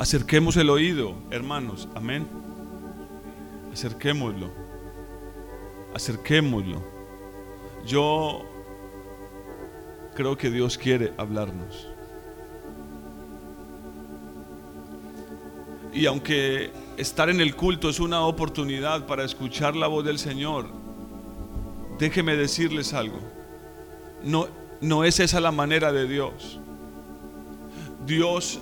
Acerquemos el oído, hermanos. Amén. Acerquémoslo. Acerquémoslo. Yo creo que Dios quiere hablarnos. Y aunque estar en el culto es una oportunidad para escuchar la voz del Señor, déjeme decirles algo. No, no es esa la manera de Dios. Dios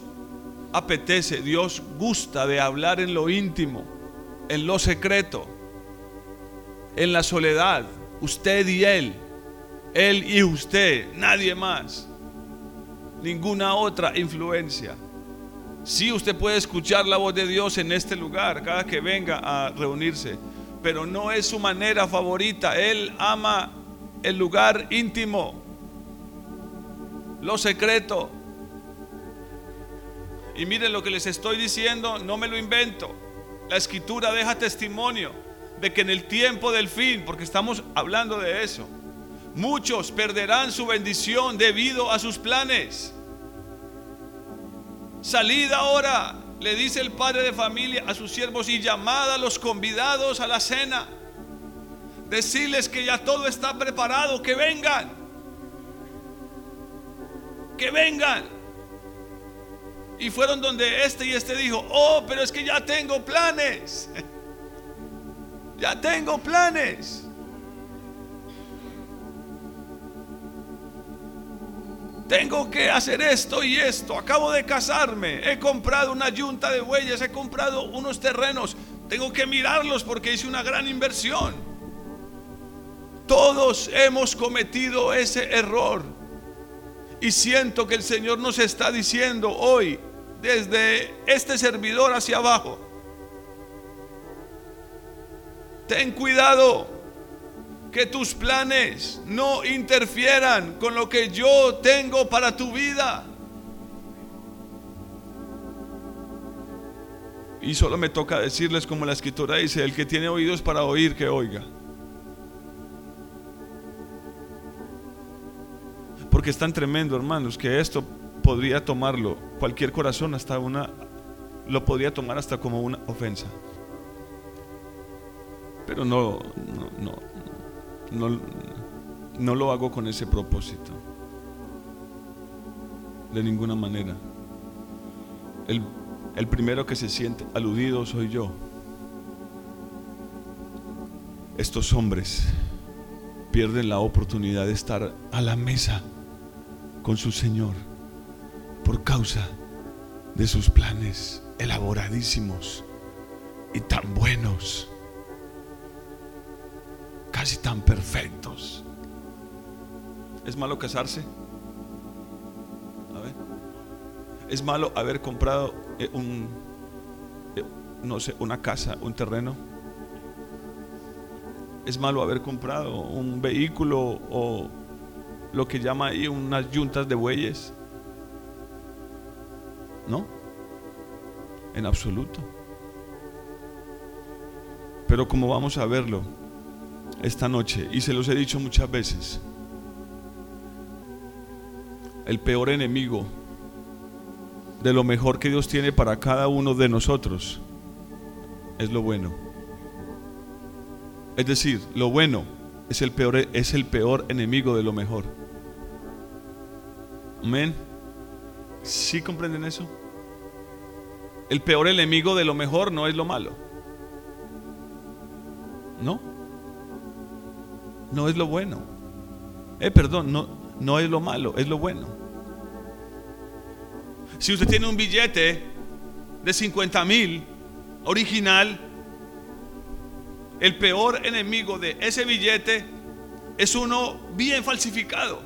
apetece, Dios gusta de hablar en lo íntimo, en lo secreto, en la soledad, usted y Él, Él y usted, nadie más, ninguna otra influencia. Sí, usted puede escuchar la voz de Dios en este lugar cada que venga a reunirse, pero no es su manera favorita. Él ama el lugar íntimo, lo secreto. Y miren lo que les estoy diciendo, no me lo invento. La escritura deja testimonio de que en el tiempo del fin, porque estamos hablando de eso, muchos perderán su bendición debido a sus planes. Salid ahora, le dice el padre de familia a sus siervos y llamad a los convidados a la cena. Decirles que ya todo está preparado, que vengan. Que vengan. Y fueron donde este y este dijo, oh, pero es que ya tengo planes. ya tengo planes. Tengo que hacer esto y esto. Acabo de casarme. He comprado una yunta de bueyes. He comprado unos terrenos. Tengo que mirarlos porque hice una gran inversión. Todos hemos cometido ese error. Y siento que el Señor nos está diciendo hoy, desde este servidor hacia abajo, ten cuidado que tus planes no interfieran con lo que yo tengo para tu vida. Y solo me toca decirles como la escritura dice, el que tiene oídos para oír, que oiga. Porque es tan tremendo, hermanos, que esto podría tomarlo cualquier corazón hasta una lo podría tomar hasta como una ofensa. Pero no no no no, lo hago con ese propósito. De ninguna manera. El, el primero que se siente aludido soy yo. Estos hombres pierden la oportunidad de estar a la mesa con su Señor por causa de sus planes elaboradísimos y tan buenos casi tan perfectos. ¿Es malo casarse? ¿Es malo haber comprado eh, un, eh, no sé, una casa, un terreno? ¿Es malo haber comprado un vehículo o lo que llama ahí unas yuntas de bueyes? ¿No? En absoluto. Pero como vamos a verlo, esta noche y se los he dicho muchas veces. El peor enemigo de lo mejor que Dios tiene para cada uno de nosotros es lo bueno. Es decir, lo bueno es el peor, es el peor enemigo de lo mejor. Amén. ¿Sí comprenden eso? El peor enemigo de lo mejor no es lo malo. ¿No? no es lo bueno. Eh, perdón, no, no es lo malo, es lo bueno. Si usted tiene un billete de 50 mil original, el peor enemigo de ese billete es uno bien falsificado,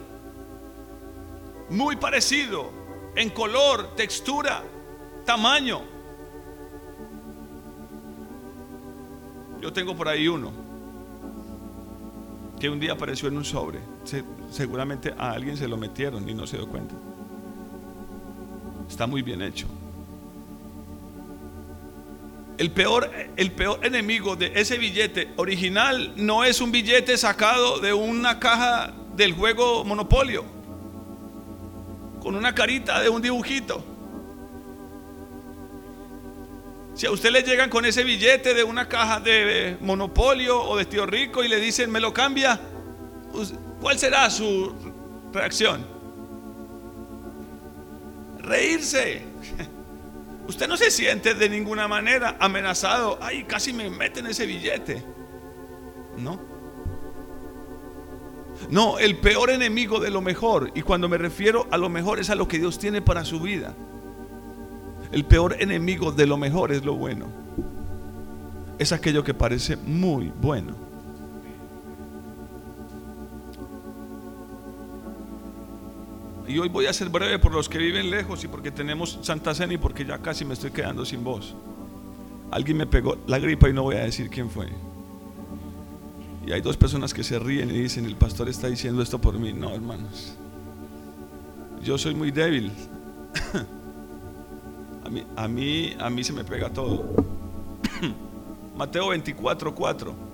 muy parecido en color, textura, tamaño. Yo tengo por ahí uno que un día apareció en un sobre. seguramente a alguien se lo metieron y no se dio cuenta. Está muy bien hecho. El peor, el peor enemigo de ese billete original no es un billete sacado de una caja del juego Monopolio, con una carita de un dibujito. Si a usted le llegan con ese billete de una caja de monopolio o de tío rico y le dicen, me lo cambia, ¿cuál será su reacción? Reírse. Usted no se siente de ninguna manera amenazado. Ay, casi me meten ese billete. No. No, el peor enemigo de lo mejor, y cuando me refiero a lo mejor es a lo que Dios tiene para su vida. El peor enemigo de lo mejor es lo bueno. Es aquello que parece muy bueno. Y hoy voy a ser breve por los que viven lejos y porque tenemos Santa Cena y porque ya casi me estoy quedando sin voz. Alguien me pegó la gripa y no voy a decir quién fue. Y hay dos personas que se ríen y dicen, el pastor está diciendo esto por mí. No, hermanos. Yo soy muy débil. a, mí, a, mí, se me pega todo. Mateo 24, 4.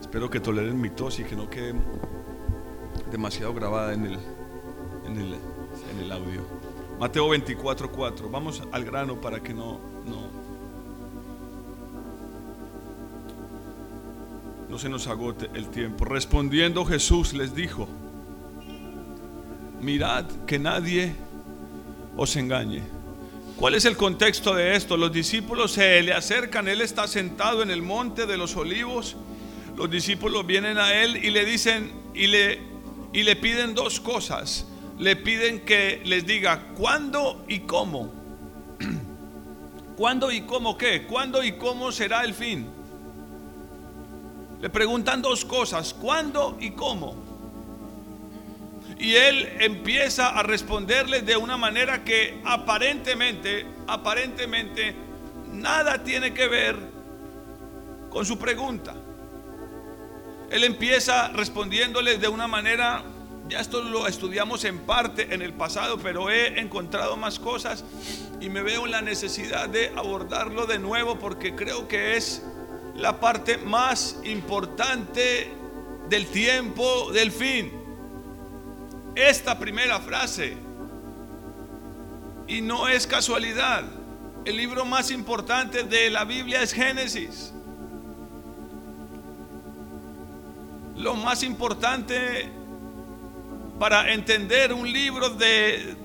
Espero que toleren mi tos y que no quede demasiado grabada en el, en el, en el audio. Mateo 24, 4. Vamos al grano para que no, no, no se nos agote el tiempo. Respondiendo Jesús les dijo, mirad que nadie os engañe. ¿Cuál es el contexto de esto? Los discípulos se le acercan, Él está sentado en el monte de los olivos los discípulos vienen a él y le dicen y le, y le piden dos cosas. Le piden que les diga cuándo y cómo. ¿Cuándo y cómo qué? ¿Cuándo y cómo será el fin? Le preguntan dos cosas, ¿cuándo y cómo? Y él empieza a responderles de una manera que aparentemente, aparentemente, nada tiene que ver con su pregunta. Él empieza respondiéndole de una manera, ya esto lo estudiamos en parte en el pasado, pero he encontrado más cosas y me veo en la necesidad de abordarlo de nuevo porque creo que es la parte más importante del tiempo del fin. Esta primera frase, y no es casualidad, el libro más importante de la Biblia es Génesis. Lo más importante para entender un libro de,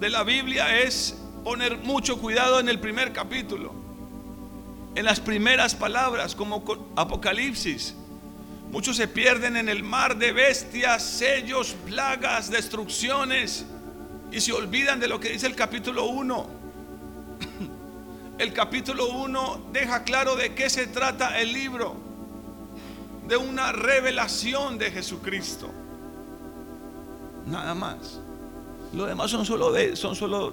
la Biblia es poner mucho cuidado en el primer capítulo, en las primeras palabras, como Apocalipsis. Muchos se pierden en el mar de bestias, sellos, plagas, destrucciones y se olvidan de lo que dice el capítulo 1. El capítulo 1 deja claro de qué se trata el libro de una revelación de Jesucristo. Nada más. Lo demás son solo, son solo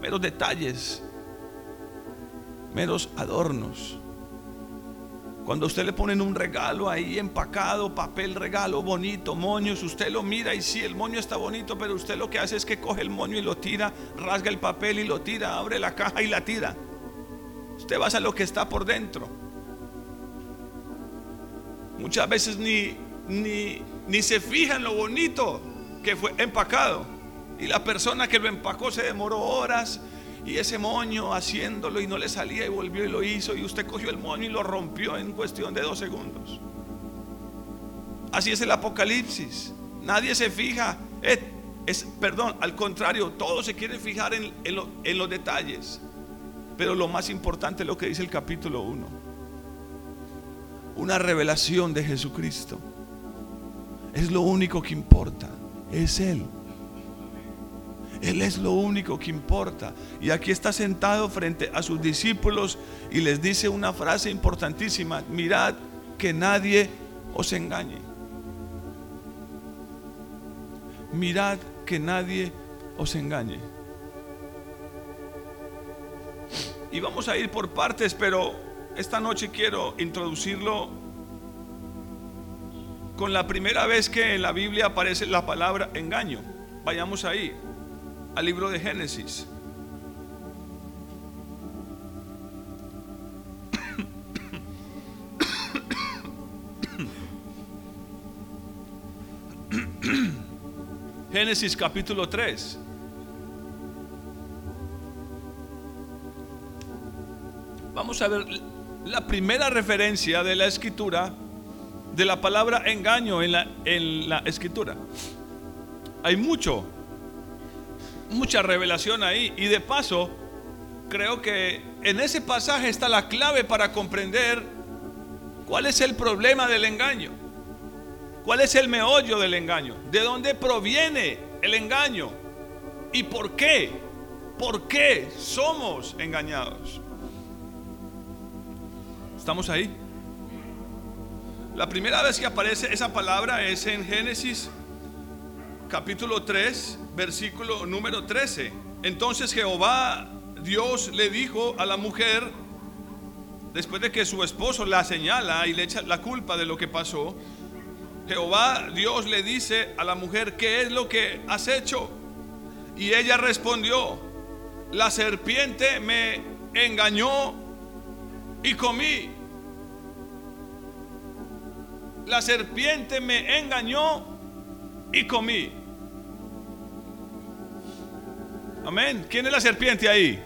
meros detalles, meros adornos. Cuando usted le ponen un regalo ahí empacado, papel regalo bonito, moños, usted lo mira y sí, el moño está bonito, pero usted lo que hace es que coge el moño y lo tira, rasga el papel y lo tira, abre la caja y la tira. Usted va a lo que está por dentro. Muchas veces ni, ni, ni se fija en lo bonito que fue empacado. Y la persona que lo empacó se demoró horas y ese moño haciéndolo y no le salía y volvió y lo hizo y usted cogió el moño y lo rompió en cuestión de dos segundos. Así es el Apocalipsis. Nadie se fija. Es, perdón, al contrario, todos se quieren fijar en, en los detalles. Pero lo más importante es lo que dice el capítulo 1 una revelación de Jesucristo. Es lo único que importa, es Él. Él es lo único que importa. Y aquí está sentado frente a sus discípulos y les dice una frase importantísima, mirad que nadie os engañe. Mirad que nadie os engañe. Y vamos a ir por partes, pero esta noche quiero introducirlo con la primera vez que en la Biblia aparece la palabra engaño. Vayamos ahí, al libro de Génesis. Génesis capítulo 3. Vamos a ver la primera referencia de la escritura de la palabra engaño en la, en la escritura. Hay mucho, mucha revelación ahí. Y de paso, creo que en ese pasaje está la clave para comprender cuál es el problema del engaño. ¿Cuál es el meollo del engaño? ¿De dónde proviene el engaño? ¿Y por qué? ¿Por qué somos engañados? ¿Estamos ahí? La primera vez que aparece esa palabra es en Génesis capítulo 3, versículo número 13. Entonces Jehová Dios le dijo a la mujer, después de que su esposo la señala y le echa la culpa de lo que pasó, Jehová Dios le dice a la mujer, ¿qué es lo que has hecho? Y ella respondió, la serpiente me engañó y comí. La serpiente me engañó y comí. Amén. ¿Quién es la serpiente ahí?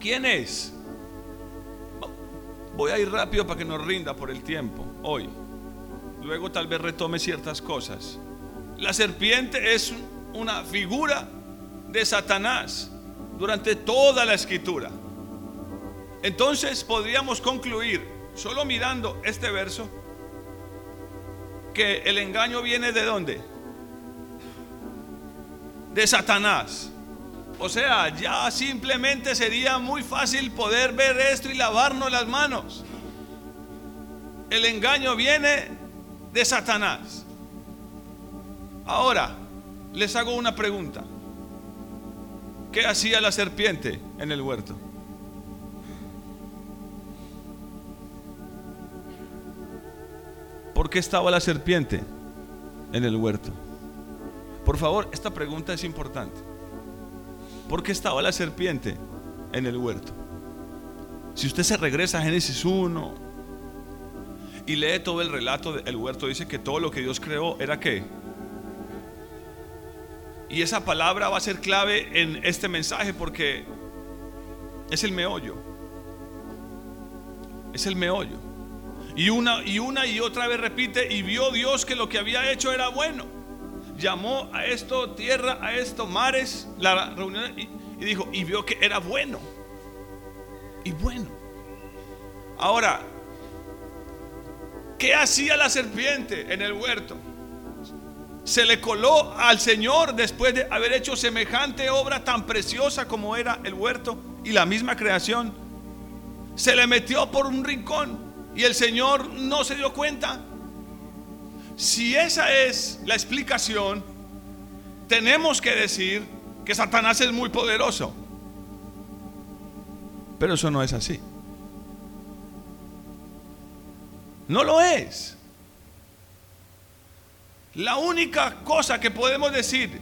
¿Quién es? Voy a ir rápido para que nos rinda por el tiempo hoy. Luego tal vez retome ciertas cosas. La serpiente es una figura de Satanás durante toda la escritura. Entonces podríamos concluir, solo mirando este verso, que el engaño viene de dónde? De Satanás. O sea, ya simplemente sería muy fácil poder ver esto y lavarnos las manos. El engaño viene de Satanás. Ahora, les hago una pregunta. ¿Qué hacía la serpiente en el huerto? Qué estaba la serpiente en el huerto? Por favor, esta pregunta es importante. ¿Por qué estaba la serpiente en el huerto? Si usted se regresa a Génesis 1 y lee todo el relato del huerto, dice que todo lo que Dios creó era qué? Y esa palabra va a ser clave en este mensaje porque es el meollo. Es el meollo. Y una y una y otra vez repite, y vio Dios que lo que había hecho era bueno. Llamó a esto tierra, a esto mares, la reunión y, y dijo, y vio que era bueno. Y bueno. Ahora, ¿qué hacía la serpiente en el huerto? Se le coló al Señor después de haber hecho semejante obra tan preciosa como era el huerto y la misma creación. Se le metió por un rincón y el Señor no se dio cuenta. Si esa es la explicación, tenemos que decir que Satanás es muy poderoso. Pero eso no es así. No lo es. La única cosa que podemos decir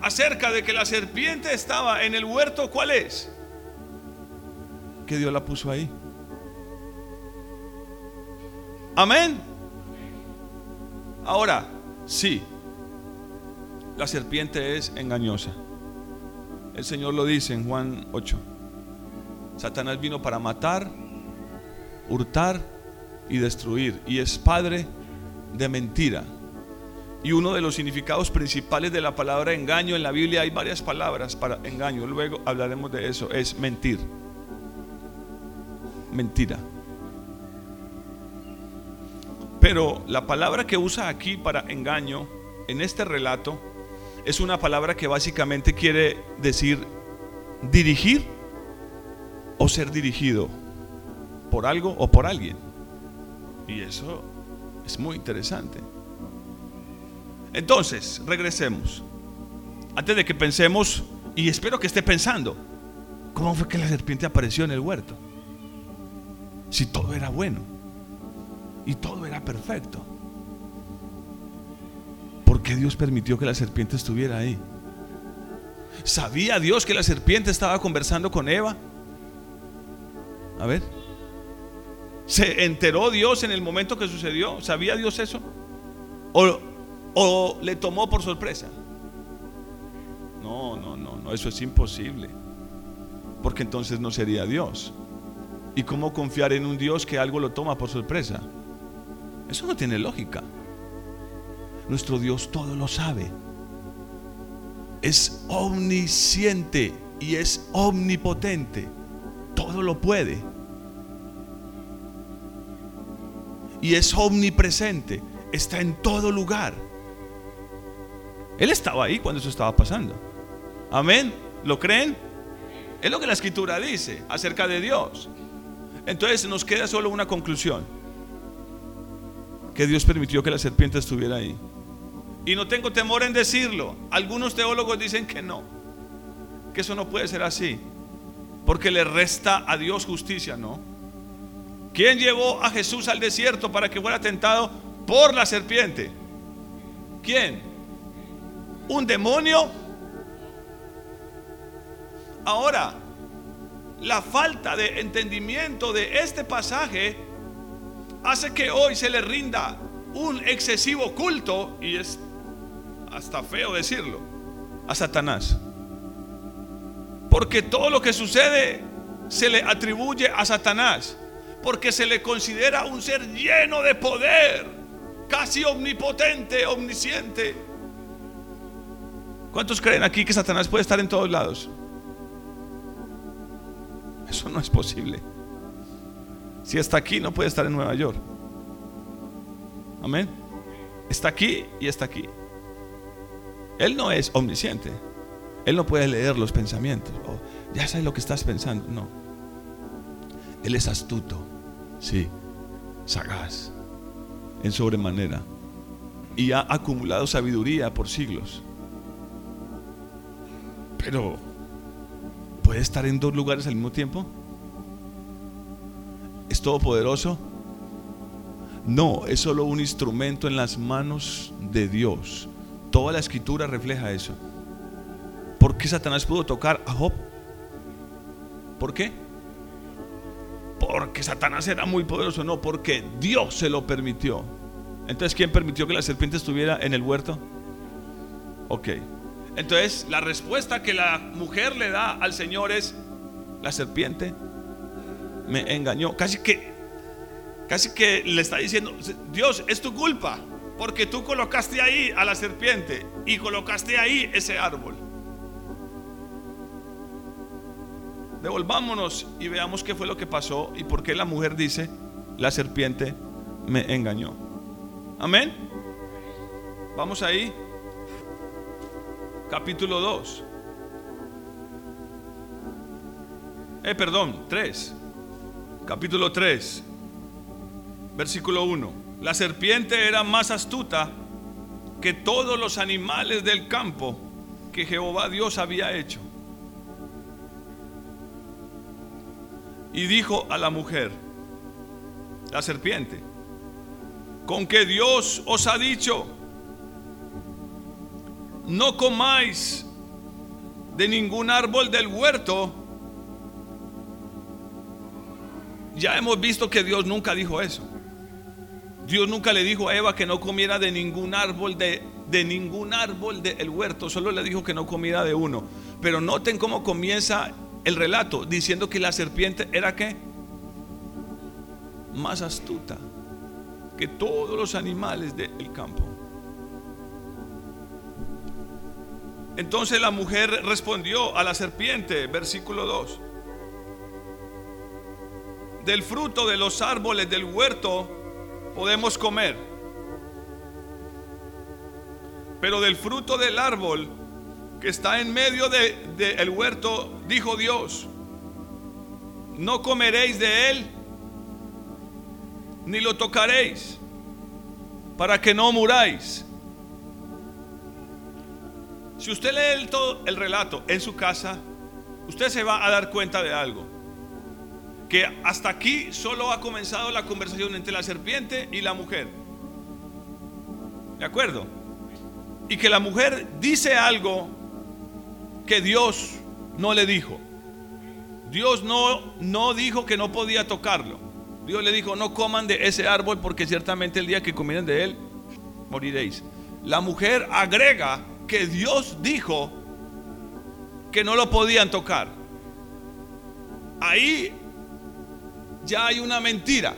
acerca de que la serpiente estaba en el huerto, ¿cuál es? Que Dios la puso ahí. Amén. Ahora, sí, la serpiente es engañosa. El Señor lo dice en Juan 8. Satanás vino para matar, hurtar y destruir. Y es padre de mentira. Y uno de los significados principales de la palabra engaño en la Biblia hay varias palabras para engaño. Luego hablaremos de eso. Es mentir. Mentira. Pero la palabra que usa aquí para engaño en este relato es una palabra que básicamente quiere decir dirigir o ser dirigido por algo o por alguien. Y eso es muy interesante. Entonces, regresemos. Antes de que pensemos, y espero que esté pensando, ¿cómo fue que la serpiente apareció en el huerto? Si todo era bueno y todo era perfecto. ¿Por qué Dios permitió que la serpiente estuviera ahí? ¿Sabía Dios que la serpiente estaba conversando con Eva? A ver. ¿Se enteró Dios en el momento que sucedió? ¿Sabía Dios eso? ¿O ¿O le tomó por sorpresa? No, no, no, no, eso es imposible. Porque entonces no sería Dios. ¿Y cómo confiar en un Dios que algo lo toma por sorpresa? Eso no tiene lógica. Nuestro Dios todo lo sabe. Es omnisciente y es omnipotente. Todo lo puede. Y es omnipresente. Está en todo lugar. Él estaba ahí cuando eso estaba pasando. Amén. ¿Lo creen? Es lo que la escritura dice acerca de Dios. Entonces nos queda solo una conclusión. Que Dios permitió que la serpiente estuviera ahí. Y no tengo temor en decirlo. Algunos teólogos dicen que no. Que eso no puede ser así. Porque le resta a Dios justicia, ¿no? ¿Quién llevó a Jesús al desierto para que fuera tentado por la serpiente? ¿Quién? ¿Un demonio? Ahora, la falta de entendimiento de este pasaje hace que hoy se le rinda un excesivo culto, y es hasta feo decirlo, a Satanás. Porque todo lo que sucede se le atribuye a Satanás. Porque se le considera un ser lleno de poder, casi omnipotente, omnisciente. ¿Cuántos creen aquí que Satanás puede estar en todos lados? Eso no es posible. Si está aquí, no puede estar en Nueva York. Amén. Está aquí y está aquí. Él no es omnisciente. Él no puede leer los pensamientos. Ya sabes lo que estás pensando. No. Él es astuto. Sí. Sagaz. En sobremanera. Y ha acumulado sabiduría por siglos. Pero ¿Puede estar en dos lugares al mismo tiempo? ¿Es todopoderoso? No, es solo un instrumento en las manos de Dios. Toda la escritura refleja eso. ¿Por qué Satanás pudo tocar a Job? ¿Por qué? Porque Satanás era muy poderoso, no, porque Dios se lo permitió. Entonces, ¿quién permitió que la serpiente estuviera en el huerto? Ok. Entonces, la respuesta que la mujer le da al Señor es, la serpiente me engañó. Casi que, casi que le está diciendo, Dios, es tu culpa, porque tú colocaste ahí a la serpiente y colocaste ahí ese árbol. Devolvámonos y veamos qué fue lo que pasó y por qué la mujer dice, la serpiente me engañó. Amén. Vamos ahí capítulo 2. Eh, perdón, 3. Capítulo 3, versículo 1. La serpiente era más astuta que todos los animales del campo que Jehová Dios había hecho. Y dijo a la mujer, la serpiente, con que Dios os ha dicho, no comáis de ningún árbol del huerto. Ya hemos visto que Dios nunca dijo eso. Dios nunca le dijo a Eva que no comiera de ningún árbol de, de ningún árbol del huerto, solo le dijo que no comiera de uno. Pero noten cómo comienza el relato diciendo que la serpiente era qué? Más astuta que todos los animales del campo. Entonces la mujer respondió a la serpiente, versículo 2. Del fruto de los árboles del huerto podemos comer. Pero del fruto del árbol que está en medio del de, huerto, dijo Dios, no comeréis de él, ni lo tocaréis, para que no muráis. Si usted lee todo el relato en su casa, usted se va a dar cuenta de algo. Que hasta aquí solo ha comenzado la conversación entre la serpiente y la mujer. ¿De acuerdo? Y que la mujer dice algo que Dios no le dijo. Dios no, no dijo que no podía tocarlo. Dios le dijo, no coman de ese árbol porque ciertamente el día que comieran de él, moriréis. la mujer agrega que Dios dijo que no lo podían tocar. Ahí ya hay una mentira.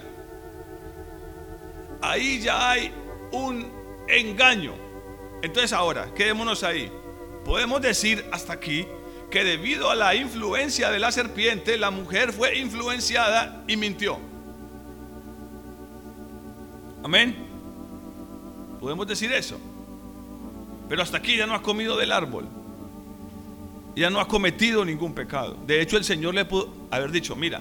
Ahí ya hay un engaño. Entonces ahora, quedémonos ahí. Podemos decir hasta aquí que debido a la influencia de la serpiente, la mujer fue influenciada y mintió. Amén. Podemos decir eso. Pero hasta aquí ya no ha comido del árbol. Ya no ha cometido ningún pecado. De hecho, el Señor le pudo haber dicho, mira,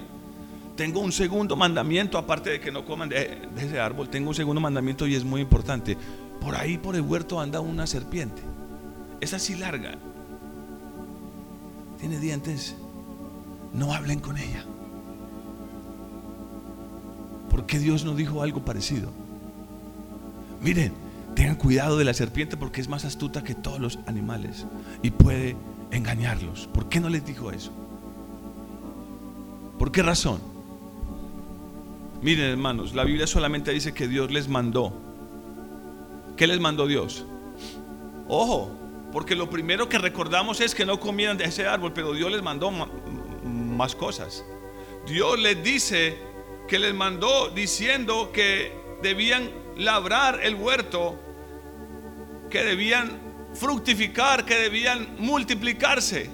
tengo un segundo mandamiento, aparte de que no coman de, ese árbol, tengo un segundo mandamiento y es muy importante. Por ahí, por el huerto, anda una serpiente. Es así larga. Tiene dientes. No hablen con ella. ¿Por qué Dios no dijo algo parecido? Miren, tengan cuidado de la serpiente porque es más astuta que todos los animales y puede engañarlos. ¿Por qué no les dijo eso? ¿Por qué razón? Miren hermanos, la Biblia solamente dice que Dios les mandó. ¿Qué les mandó Dios? Ojo, porque lo primero que recordamos es que no comieran de ese árbol, pero Dios les mandó más cosas. Dios les dice que les mandó diciendo que debían labrar el huerto, que debían fructificar, que debían multiplicarse.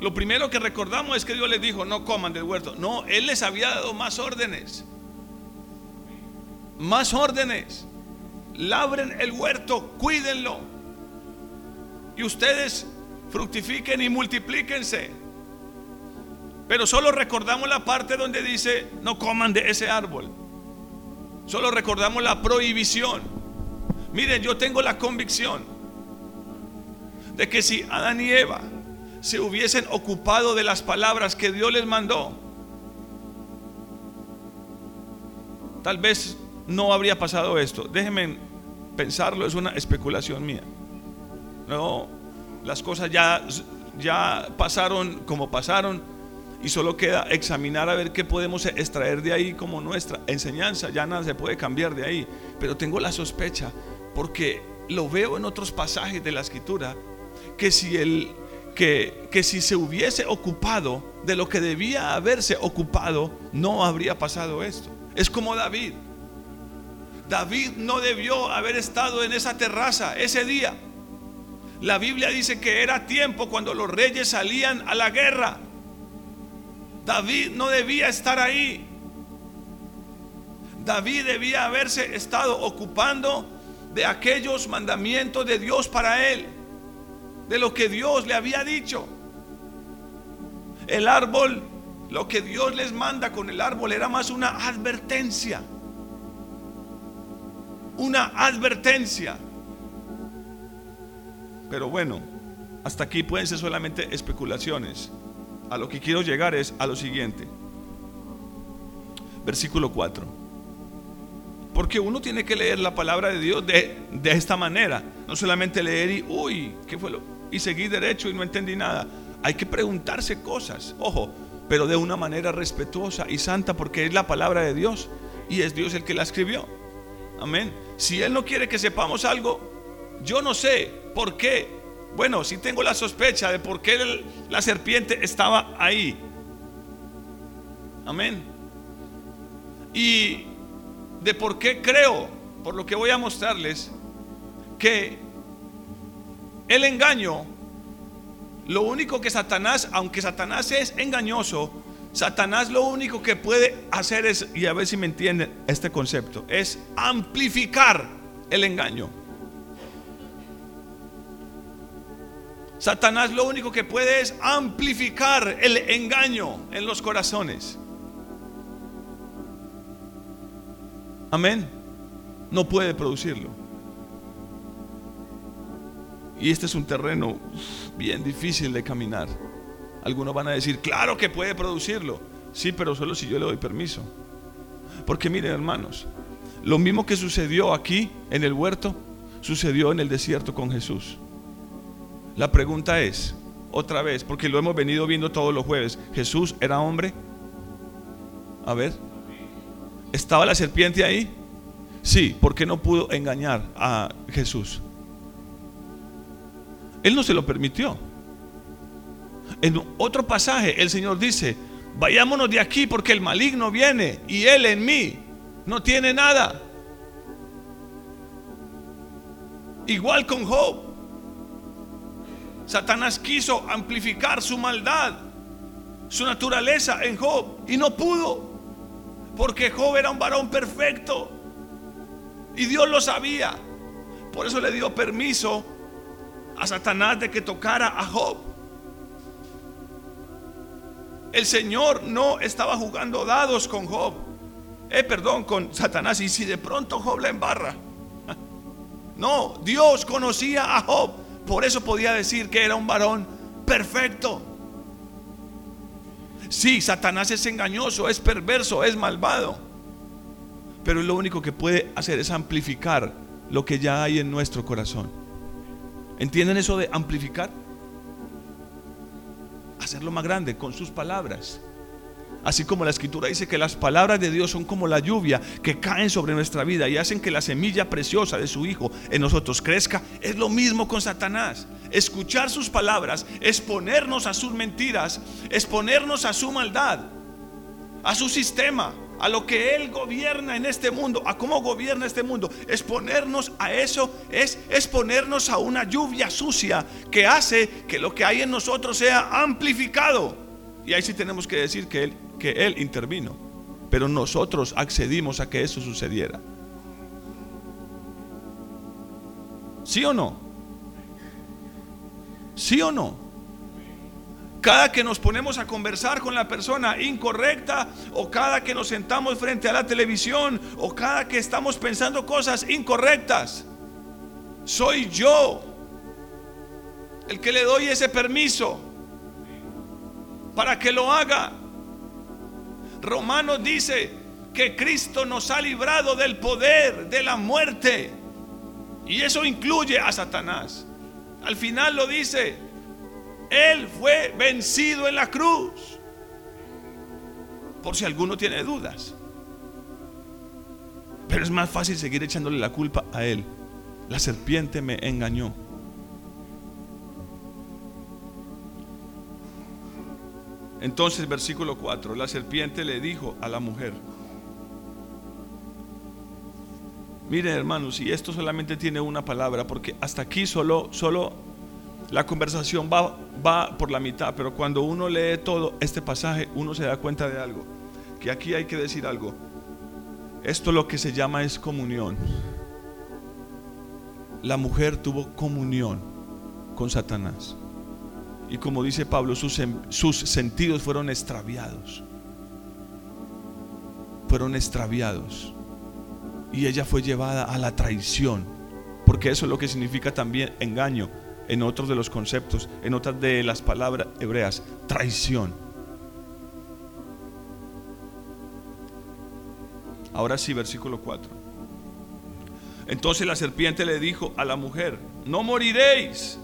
Lo primero que recordamos es que Dios les dijo, no coman del huerto. No, Él les había dado más órdenes. Más órdenes. Labren el huerto, cuídenlo. Y ustedes fructifiquen y multiplíquense. Pero solo recordamos la parte donde dice, no coman de ese árbol. Solo recordamos la prohibición. Miren, yo tengo la convicción de que si Adán y Eva se hubiesen ocupado de las palabras que Dios les mandó, tal vez no habría pasado esto. Déjenme pensarlo, es una especulación mía. No, las cosas ya, ya pasaron como pasaron y solo queda examinar a ver qué podemos extraer de ahí como nuestra enseñanza. Ya nada se puede cambiar de ahí, pero tengo la sospecha porque lo veo en otros pasajes de la escritura que si el que, si se hubiese ocupado de lo que debía haberse ocupado, no habría pasado esto. Es como David. David no debió haber estado en esa terraza ese día. La Biblia dice que era tiempo cuando los reyes salían a la guerra. David no debía estar ahí. David debía haberse estado ocupando de aquellos mandamientos de Dios para él, de lo que Dios le había dicho. El árbol, lo que Dios les manda con el árbol era más una advertencia una advertencia. Pero bueno, hasta aquí pueden ser solamente especulaciones. A lo que quiero llegar es a lo siguiente. Versículo 4. Porque uno tiene que leer la palabra de Dios de, de esta manera. No solamente leer y, uy, ¿qué fue lo? Y seguir derecho y no entendí nada. Hay que preguntarse cosas. Ojo, pero de una manera respetuosa y santa porque es la palabra de Dios. Y es Dios el que la escribió. Amén. Si Él no quiere que sepamos algo, yo no sé por qué. Bueno, si tengo la sospecha de por qué la serpiente estaba ahí. Amén. Y de por qué creo, por lo que voy a mostrarles, que el engaño, lo único que Satanás, aunque Satanás es engañoso, Satanás lo único que puede hacer es, y a ver si me entienden este concepto, es amplificar el engaño. Satanás lo único que puede es amplificar el engaño en los corazones. Amén. No puede producirlo. Y este es un terreno bien difícil de caminar. Algunos van a decir, claro que puede producirlo. Sí, pero solo si yo le doy permiso. Porque miren hermanos, lo mismo que sucedió aquí en el huerto, sucedió en el desierto con Jesús. La pregunta es, otra vez, porque lo hemos venido viendo todos los jueves, ¿Jesús era hombre? A ver, ¿estaba la serpiente ahí? Sí, porque no pudo engañar a Jesús. Él no se lo permitió. En otro pasaje el Señor dice, vayámonos de aquí porque el maligno viene y él en mí no tiene nada. Igual con Job. Satanás quiso amplificar su maldad, su naturaleza en Job y no pudo. Porque Job era un varón perfecto. Y Dios lo sabía. Por eso le dio permiso a Satanás de que tocara a Job. El Señor no estaba jugando dados con Job. Eh, perdón, con Satanás. Y si de pronto Job la embarra. No, Dios conocía a Job. Por eso podía decir que era un varón perfecto. Sí, Satanás es engañoso, es perverso, es malvado. Pero lo único que puede hacer es amplificar lo que ya hay en nuestro corazón. ¿Entienden eso de amplificar? Hacerlo más grande con sus palabras. Así como la escritura dice que las palabras de Dios son como la lluvia que caen sobre nuestra vida y hacen que la semilla preciosa de su Hijo en nosotros crezca, es lo mismo con Satanás. Escuchar sus palabras, exponernos a sus mentiras, exponernos a su maldad, a su sistema, a lo que Él gobierna en este mundo, a cómo gobierna este mundo. Exponernos a eso es exponernos a una lluvia sucia que hace que lo que hay en nosotros sea amplificado. Y ahí sí tenemos que decir que Él que Él intervino, pero nosotros accedimos a que eso sucediera. ¿Sí o no? ¿Sí o no? Cada que nos ponemos a conversar con la persona incorrecta o cada que nos sentamos frente a la televisión o cada que estamos pensando cosas incorrectas, soy yo el que le doy ese permiso para que lo haga. Romanos dice que Cristo nos ha librado del poder de la muerte. Y eso incluye a Satanás. Al final lo dice, Él fue vencido en la cruz. Por si alguno tiene dudas. Pero es más fácil seguir echándole la culpa a Él. La serpiente me engañó. Entonces, versículo 4, la serpiente le dijo a la mujer, miren hermanos, y esto solamente tiene una palabra, porque hasta aquí solo, solo la conversación va, va por la mitad, pero cuando uno lee todo este pasaje, uno se da cuenta de algo, que aquí hay que decir algo. Esto lo que se llama es comunión. La mujer tuvo comunión con Satanás. Y como dice Pablo, sus, sus sentidos fueron extraviados. Fueron extraviados. Y ella fue llevada a la traición. Porque eso es lo que significa también engaño en otros de los conceptos, en otras de las palabras hebreas, traición. Ahora sí, versículo 4. Entonces la serpiente le dijo a la mujer, no moriréis.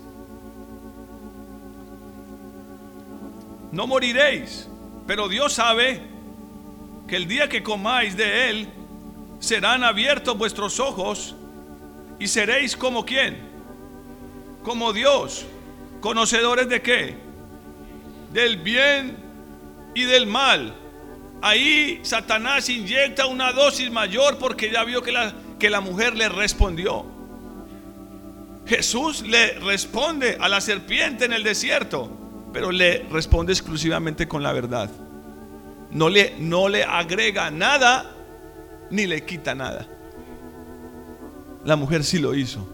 no moriréis. Pero Dios sabe que el día que comáis de él, serán abiertos vuestros ojos y seréis como quién? Como Dios, conocedores de qué? Del bien y del mal. Ahí Satanás inyecta una dosis mayor porque ya vio que la, que la mujer le respondió. Jesús le responde a la serpiente en el desierto pero le responde exclusivamente con la verdad. No le, no le agrega nada ni le quita nada. La mujer sí lo hizo.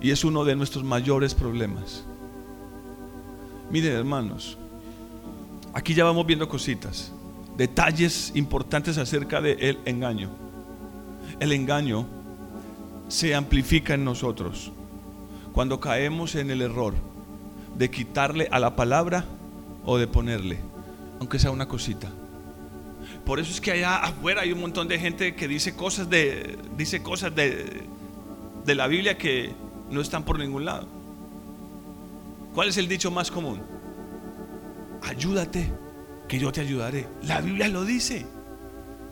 Y es uno de nuestros mayores problemas. Miren hermanos, aquí ya vamos viendo cositas, detalles importantes acerca del engaño. El engaño se amplifica en nosotros cuando caemos en el error de quitarle a la palabra o de ponerle, aunque sea una cosita. Por eso es que allá afuera hay un montón de gente que dice cosas de dice cosas de, de la Biblia que no están por ningún lado. ¿Cuál es el dicho más común? Ayúdate, que yo te ayudaré. La Biblia lo dice.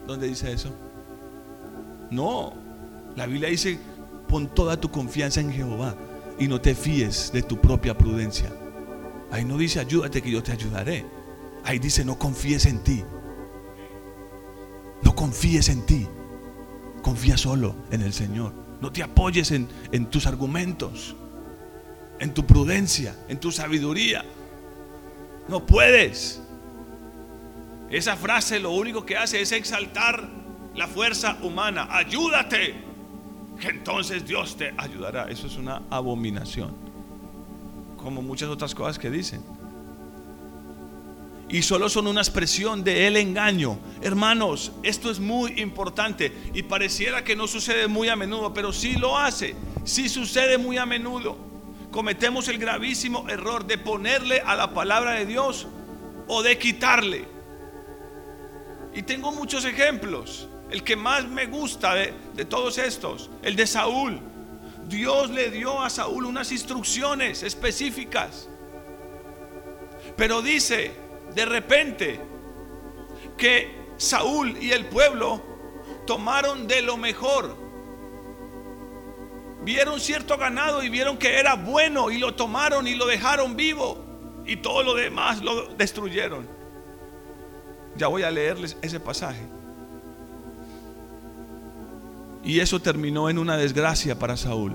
¿Dónde dice eso? No, la Biblia dice, pon toda tu confianza en Jehová y no te fíes de tu propia prudencia. Ahí no dice, ayúdate que yo te ayudaré. Ahí dice, no confíes en ti. No confíes en ti. Confía solo en el Señor. No te apoyes en, en tus argumentos, en tu prudencia, en tu sabiduría. No puedes. Esa frase lo único que hace es exaltar la fuerza humana. Ayúdate, que entonces Dios te ayudará. Eso es una abominación. Como muchas otras cosas que dicen. Y solo son una expresión de el engaño. Hermanos, esto es muy importante y pareciera que no sucede muy a menudo, pero sí lo hace. Sí sucede muy a menudo. Cometemos el gravísimo error de ponerle a la palabra de Dios o de quitarle. Y tengo muchos ejemplos. El que más me gusta de, todos estos, el de Saúl. Dios le dio a Saúl unas instrucciones específicas. Pero dice de repente que Saúl y el pueblo tomaron de lo mejor. Vieron cierto ganado y vieron que era bueno y lo tomaron y lo dejaron vivo. Y todo lo demás lo destruyeron. Ya voy a leerles ese pasaje. Y eso terminó en una desgracia para Saúl.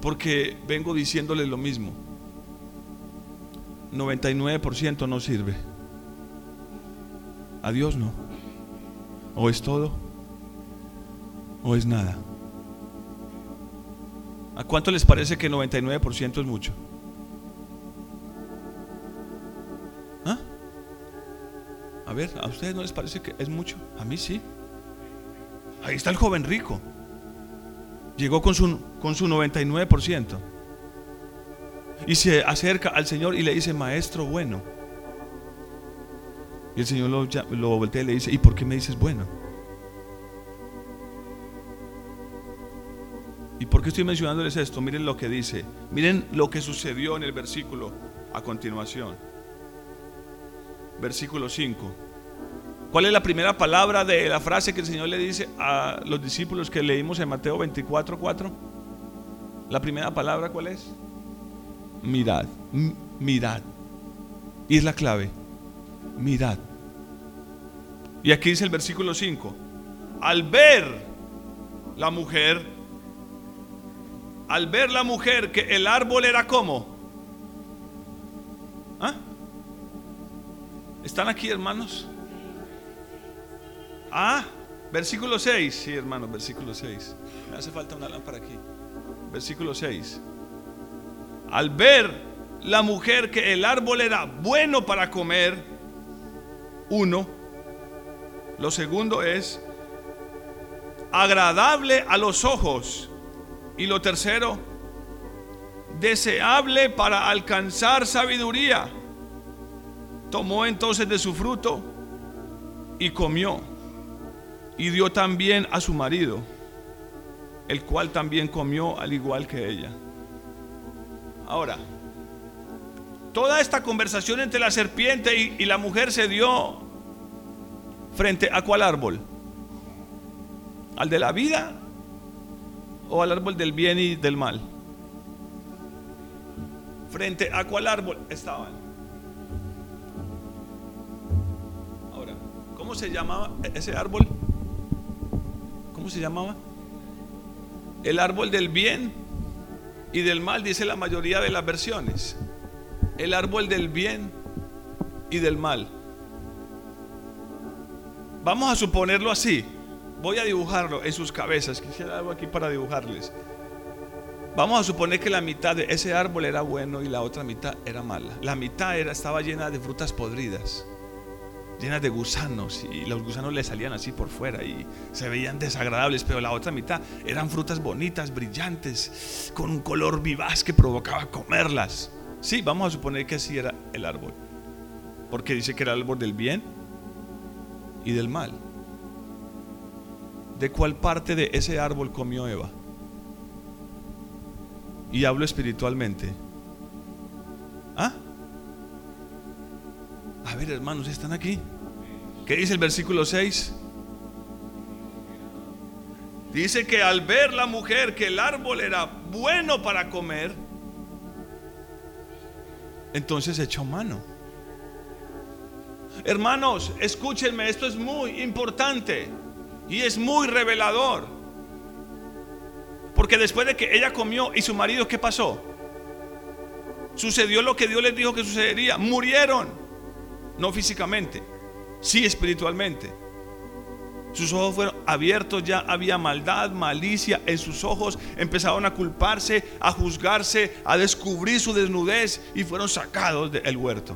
Porque vengo diciéndole lo mismo. 99% no sirve. A Dios no. O es todo o es nada. ¿A cuánto les parece que 99% es mucho? A ver, ¿a ustedes no les parece que es mucho? A mí sí. Ahí está el joven rico. Llegó con su, con su 99%. Y se acerca al Señor y le dice, maestro bueno. Y el Señor lo, lo voltea y le dice, ¿y por qué me dices bueno? ¿Y por qué estoy mencionándoles esto? Miren lo que dice. Miren lo que sucedió en el versículo a continuación versículo 5. ¿Cuál es la primera palabra de la frase que el Señor le dice a los discípulos que leímos en Mateo 24, 4? La primera palabra, ¿cuál es? Mirad, mirad. Y es la clave, mirad. Y aquí dice el versículo 5, al ver la mujer, al ver la mujer que el árbol era como, ¿Ah? ¿Están aquí, hermanos? Ah, versículo 6. Sí, hermanos, versículo 6. Me hace falta una lámpara aquí. Versículo 6. Al ver la mujer que el árbol era bueno para comer, uno. Lo segundo es agradable a los ojos. Y lo tercero, deseable para alcanzar sabiduría. Tomó entonces de su fruto y comió. Y dio también a su marido, el cual también comió al igual que ella. Ahora, toda esta conversación entre la serpiente y, la mujer se dio frente a cuál árbol? ¿Al de la vida o al árbol del bien y del mal? ¿Frente a cuál árbol estaban? ¿Cómo se llamaba ese árbol? ¿Cómo se llamaba? El árbol del bien y del mal, dice la mayoría de las versiones. El árbol del bien y del mal. Vamos a suponerlo así. Voy a dibujarlo en sus cabezas. Quisiera algo aquí para dibujarles. Vamos a suponer que la mitad de ese árbol era bueno y la otra mitad era mala. La mitad era, estaba llena de frutas podridas llenas de gusanos y los gusanos le salían así por fuera y se veían desagradables, pero la otra mitad eran frutas bonitas, brillantes, con un color vivaz que provocaba comerlas. Sí, vamos a suponer que así era el árbol, porque dice que era el árbol del bien y del mal. ¿De cuál parte de ese árbol comió Eva? Y hablo espiritualmente. A ver, hermanos, ¿están aquí? ¿Qué dice el versículo 6? Dice que al ver la mujer que el árbol era bueno para comer, entonces echó mano. Hermanos, escúchenme, esto es muy importante y es muy revelador. Porque después de que ella comió y su marido, ¿qué pasó? Sucedió lo que Dios les dijo que sucedería. Murieron. No físicamente, sí espiritualmente. Sus ojos fueron abiertos, ya había maldad, malicia en sus ojos. Empezaron a culparse, a juzgarse, a descubrir su desnudez y fueron sacados del huerto.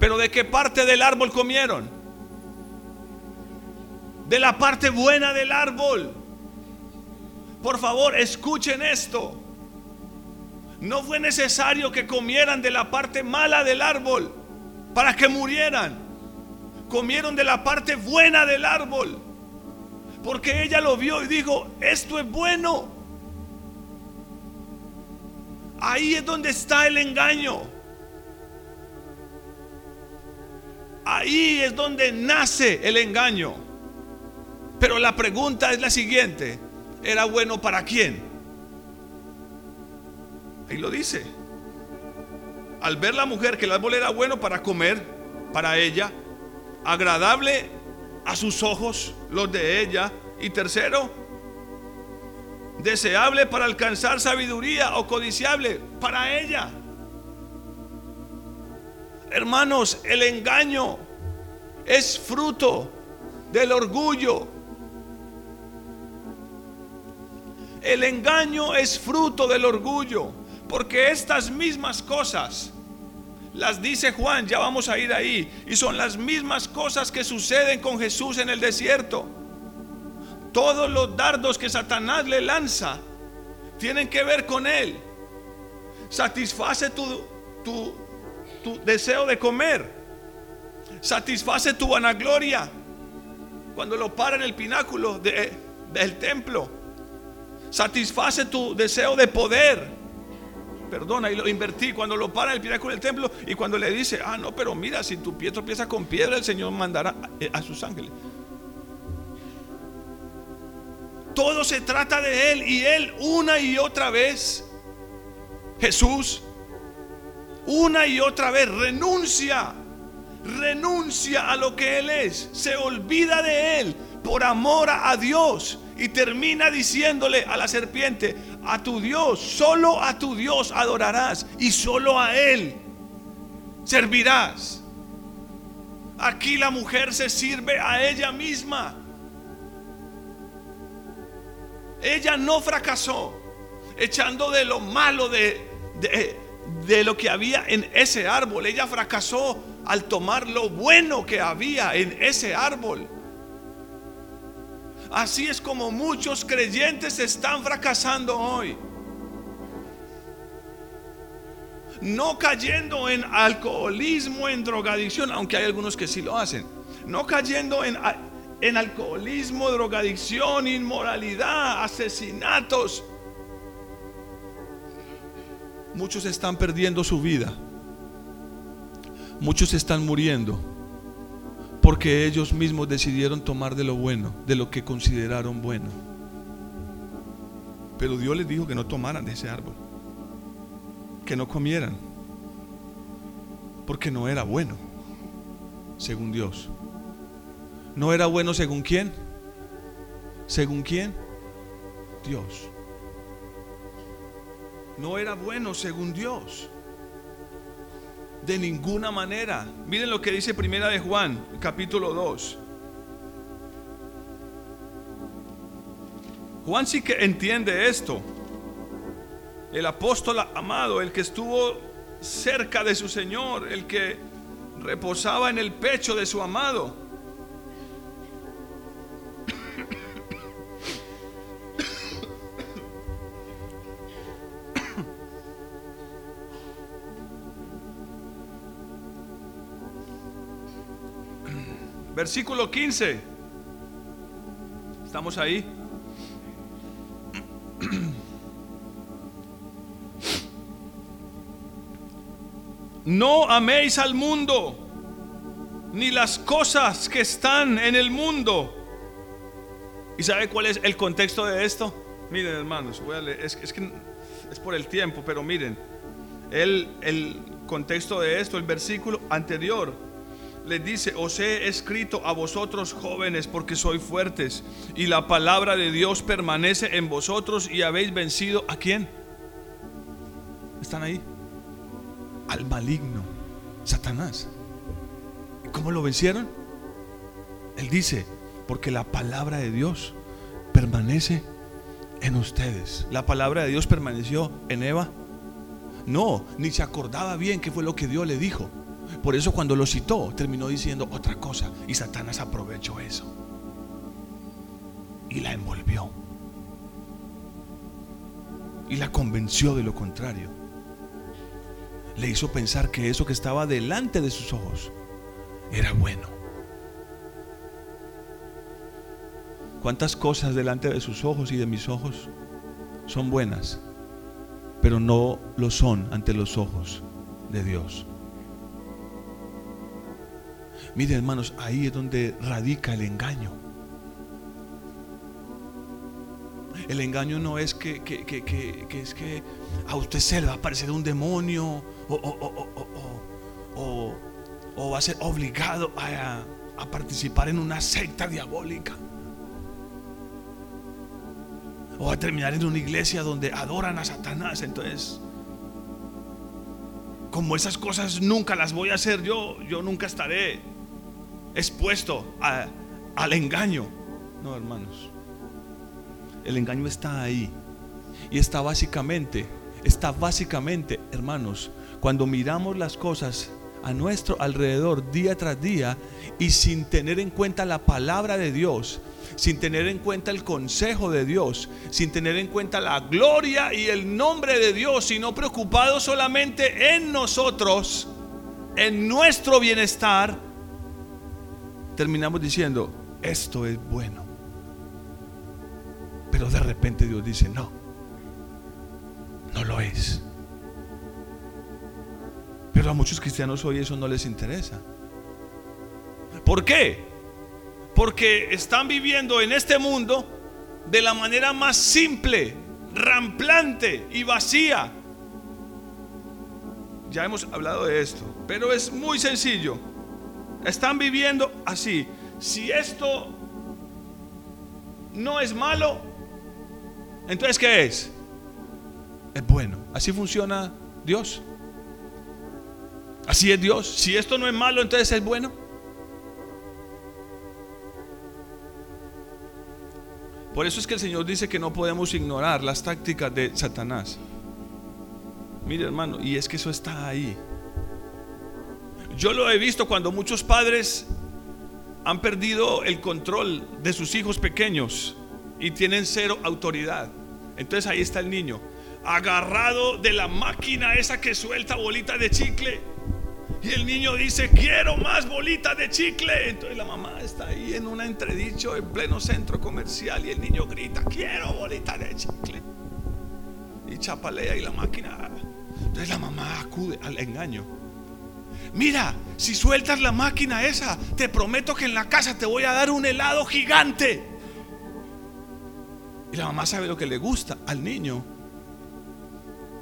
Pero ¿de qué parte del árbol comieron? De la parte buena del árbol. Por favor, escuchen esto. No fue necesario que comieran de la parte mala del árbol para que murieran comieron de la parte buena del árbol. Porque ella lo vio y dijo, esto es bueno. Ahí es donde está el engaño. Ahí es donde nace el engaño. Pero la pregunta es la siguiente. ¿Era bueno para quién? Ahí lo dice. Al ver la mujer que el árbol era bueno para comer, para ella, agradable a sus ojos, los de ella. Y tercero, deseable para alcanzar sabiduría o codiciable para ella. Hermanos, el engaño es fruto del orgullo. El engaño es fruto del orgullo, porque estas mismas cosas las dice Juan, ya vamos a ir ahí. Y son las mismas cosas que suceden con Jesús en el desierto. Todos los dardos que Satanás le lanza tienen que ver con él. Satisface tu, tu, deseo de comer. Satisface tu vanagloria. Cuando lo para en el pináculo del templo. Satisface tu deseo de poder perdona, y lo invertí. Cuando lo para el pináculo del templo y cuando le dice, ah, no, pero mira, si tu pie tropieza con piedra, el Señor mandará a, sus ángeles. Todo se trata de Él y Él una y otra vez, Jesús, una y otra vez renuncia, renuncia a lo que Él es, se olvida de Él por amor a Dios y termina diciéndole a la serpiente, a tu Dios, solo a tu Dios adorarás y solo a Él servirás. Aquí la mujer se sirve a ella misma. Ella no fracasó echando de lo malo de, de, de, lo que había en ese árbol. Ella fracasó al tomar lo bueno que había en ese árbol. Así es como muchos creyentes están fracasando hoy. No cayendo en alcoholismo, en drogadicción, aunque hay algunos que sí lo hacen. No cayendo en, en alcoholismo, drogadicción, inmoralidad, asesinatos. Muchos están perdiendo su vida. Muchos están muriendo porque ellos mismos decidieron tomar de lo bueno, de lo que consideraron bueno. Pero Dios les dijo que no tomaran de ese árbol, que no comieran, porque no era bueno, según Dios. ¿No era bueno según quién? ¿Según quién? Dios. No era bueno según Dios. De ninguna manera. Miren lo que dice Primera de Juan, capítulo 2. Juan sí que entiende esto. El apóstol amado, el que estuvo cerca de su Señor, el que reposaba en el pecho de su amado. Versículo 15. ¿Estamos ahí? No améis al mundo, ni las cosas que están en el mundo. ¿Y sabe cuál es el contexto de esto? Miren, hermanos, es, que es por el tiempo, pero miren, el, el contexto de esto, el versículo anterior, les dice, os he escrito a vosotros jóvenes porque sois fuertes y la palabra de Dios permanece en vosotros y habéis vencido a quién? Están ahí. Al maligno, Satanás. ¿Cómo lo vencieron? Él dice, porque la palabra de Dios permanece en ustedes. La palabra de Dios permaneció en Eva. No, ni se acordaba bien qué fue lo que Dios le dijo. Por eso cuando lo citó, terminó diciendo otra cosa. Y Satanás aprovechó eso. Y la envolvió. Y la convenció de lo contrario. Le hizo pensar que eso que estaba delante de sus ojos era bueno. ¿Cuántas cosas delante de sus ojos y de mis ojos son buenas, pero no lo son ante los ojos de Dios? Miren hermanos, ahí es donde radica el engaño. El engaño no es que, es que a usted se le va a parecer un demonio o, va a ser obligado a, a participar en una secta diabólica. O a terminar en una iglesia donde adoran a Satanás. Entonces, como esas cosas nunca las voy a hacer yo, yo nunca estaré expuesto al engaño. No, hermanos. El engaño está ahí. Y está básicamente, está básicamente, hermanos, cuando miramos las cosas a nuestro alrededor día tras día y sin tener en cuenta la palabra de Dios, sin tener en cuenta el consejo de Dios, sin tener en cuenta la gloria y el nombre de Dios, sino preocupado solamente en nosotros, en nuestro bienestar, terminamos diciendo, esto es bueno. Pero de repente Dios dice, no, no lo es. Pero a muchos cristianos hoy eso no les interesa. ¿Por qué? Porque están viviendo en este mundo de la manera más simple, ramplante y vacía. Ya hemos hablado de esto, pero es muy sencillo. Están viviendo así. Si esto no es malo, entonces ¿qué es? Es bueno. Así funciona Dios. Así es Dios. Si esto no es malo, entonces es bueno. Por eso es que el Señor dice que no podemos ignorar las tácticas de Satanás. Mire hermano, y es que eso está ahí. Yo lo he visto cuando muchos padres han perdido el control de sus hijos pequeños y tienen cero autoridad. Entonces ahí está el niño, agarrado de la máquina esa que suelta bolitas de chicle. Y el niño dice, quiero más bolitas de chicle. Entonces la mamá está ahí en un entredicho en pleno centro comercial y el niño grita, quiero bolitas de chicle. Y chapalea y la máquina. Entonces la mamá acude al engaño mira, si sueltas la máquina esa, te prometo que en la casa te voy a dar un helado gigante. Y la mamá sabe lo que le gusta al niño.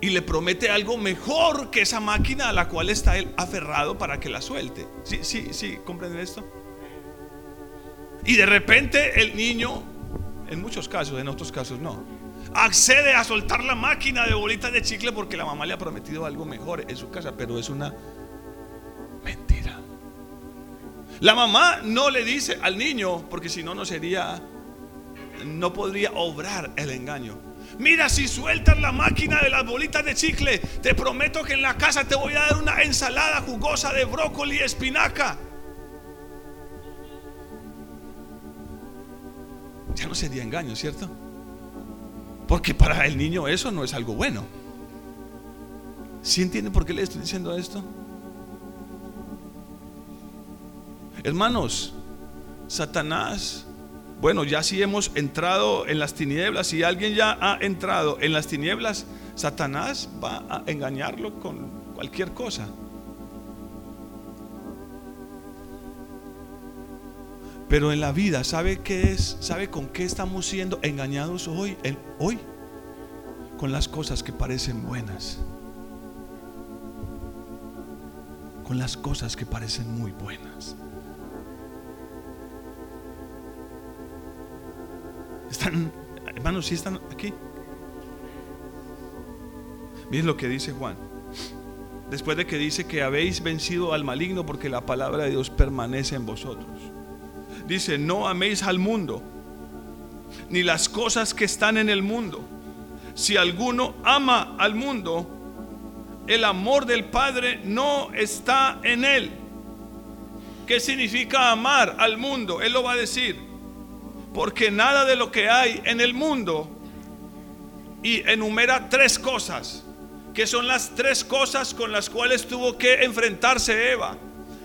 Y le promete algo mejor que esa máquina a la cual está él aferrado para que la suelte. Sí, sí, sí, ¿comprenden esto? Y de repente el niño, en muchos casos, en otros casos no, accede a soltar la máquina de bolitas de chicle porque la mamá le ha prometido algo mejor en su casa, pero es una La mamá no le dice al niño, porque si no, no sería, no podría obrar el engaño. Mira, si sueltas la máquina de las bolitas de chicle, te prometo que en la casa te voy a dar una ensalada jugosa de brócoli y espinaca. Ya no sería engaño, ¿cierto? Porque para el niño eso no es algo bueno. ¿Sí entiende por qué le estoy diciendo esto? Hermanos, Satanás, bueno, ya si hemos entrado en las tinieblas, si alguien ya ha entrado en las tinieblas, Satanás va a engañarlo con cualquier cosa. Pero en la vida, ¿sabe qué es? ¿Sabe con qué estamos siendo engañados hoy? hoy con las cosas que parecen buenas. Con las cosas que parecen muy buenas. Están, hermanos, si están aquí. Miren lo que dice Juan. Después de que dice que habéis vencido al maligno porque la palabra de Dios permanece en vosotros. Dice, no améis al mundo, ni las cosas que están en el mundo. Si alguno ama al mundo, el amor del Padre no está en él. ¿Qué significa amar al mundo? Él lo va a decir. Porque nada de lo que hay en el mundo, y enumera tres cosas que son las tres cosas con las cuales tuvo que enfrentarse Eva.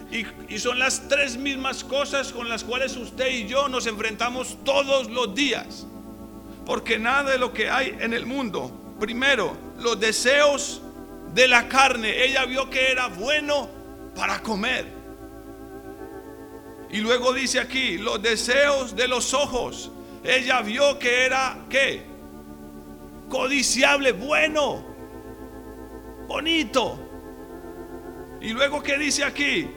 Y, son las tres mismas cosas con las cuales usted y yo nos enfrentamos todos los días. Porque nada de lo que hay en el mundo, primero, los deseos de la carne, ella vio que era bueno para comer. Y luego dice aquí, los deseos de los ojos, ella vio que era, ¿qué? Codiciable, bueno bonito. Y luego, ¿qué dice aquí?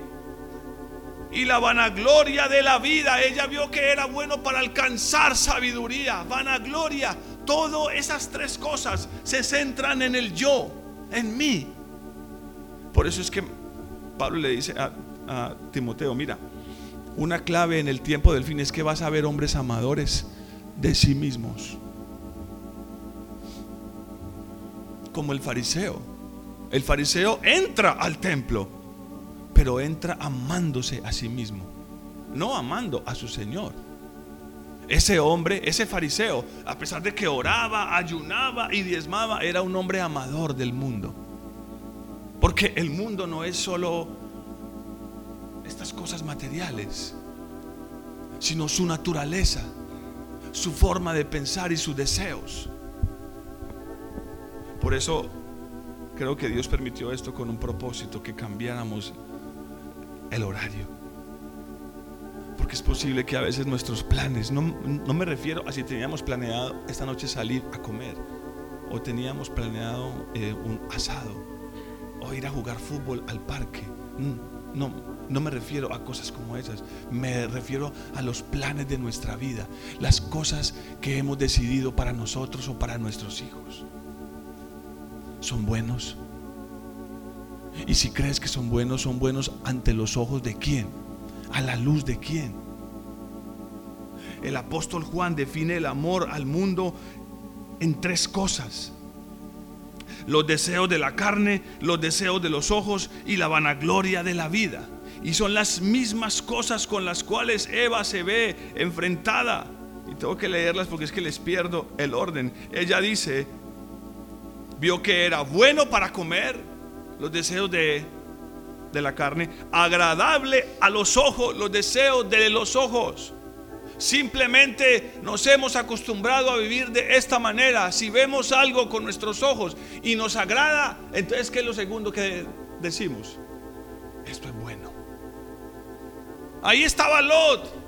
Y la vanagloria de la vida, ella vio que era bueno para alcanzar sabiduría, vanagloria. Todas esas tres cosas se centran en el yo, en mí. Por eso es que Pablo le dice a, a Timoteo, mira, una clave en el tiempo del fin es que vas a ver hombres amadores de sí mismos. Como el fariseo. El fariseo entra al templo, pero entra amándose a sí mismo, no amando a su Señor. Ese hombre, ese fariseo, a pesar de que oraba, ayunaba y diezmaba, era un hombre amador del mundo. Porque el mundo no es solo estas cosas materiales, sino su naturaleza, su forma de pensar y sus deseos. Por eso Creo que Dios permitió esto con un propósito, que cambiáramos el horario. Porque es posible que a veces nuestros planes, no, me refiero a si teníamos planeado esta noche salir a comer, o teníamos planeado eh, un asado, o ir a jugar fútbol al parque. Mm, no, no me refiero a cosas como esas, me refiero a los planes de nuestra vida, las cosas que hemos decidido para nosotros o para nuestros hijos son buenos. Y si crees que son buenos, son buenos ante los ojos de quién, a la luz de quién. El apóstol Juan define el amor al mundo en tres cosas. Los deseos de la carne, los deseos de los ojos y la vanagloria de la vida. Y son las mismas cosas con las cuales Eva se ve enfrentada. Y tengo que leerlas porque es que les pierdo el orden. Ella dice, vio que era bueno para comer, los deseos de, de la carne, agradable a los ojos, los deseos de los ojos. Simplemente nos hemos acostumbrado a vivir de esta manera. Si vemos algo con nuestros ojos y nos agrada, entonces ¿qué es lo segundo que decimos? Esto es. Ahí estaba Lot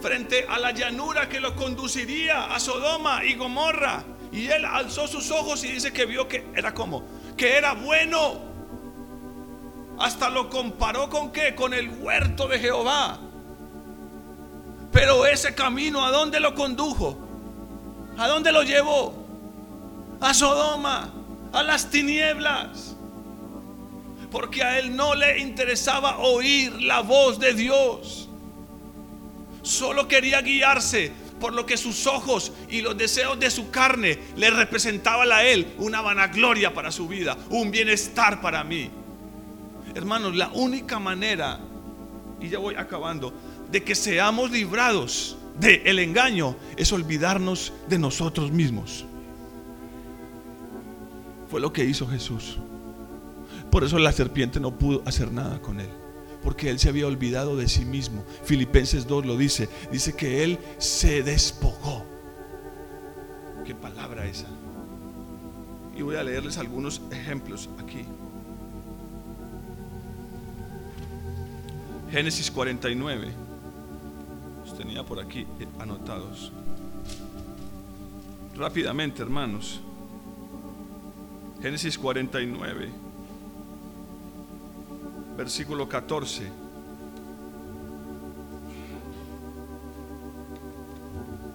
frente a la llanura que lo conduciría a Sodoma y Gomorra. Y él alzó sus ojos y dice que vio que era como, que era bueno. Hasta lo comparó con qué? Con el huerto de Jehová. Pero ese camino, ¿a dónde lo condujo? ¿A dónde lo llevó? A Sodoma, a las tinieblas. Porque a él no le interesaba oír la voz de Dios. Solo quería guiarse por lo que sus ojos y los deseos de su carne le representaban a él una vanagloria para su vida, un bienestar para mí. Hermanos, la única manera, y ya voy acabando, de que seamos librados del el engaño es olvidarnos de nosotros mismos. Fue lo que hizo Jesús. Por eso la serpiente no pudo hacer nada con él porque él se había olvidado de sí mismo. Filipenses 2 lo dice, dice que él se despojó. ¿Qué palabra esa? Y voy a leerles algunos ejemplos aquí. Génesis 49. Los tenía por aquí eh, anotados. Rápidamente, hermanos. Génesis 49, versículo 14.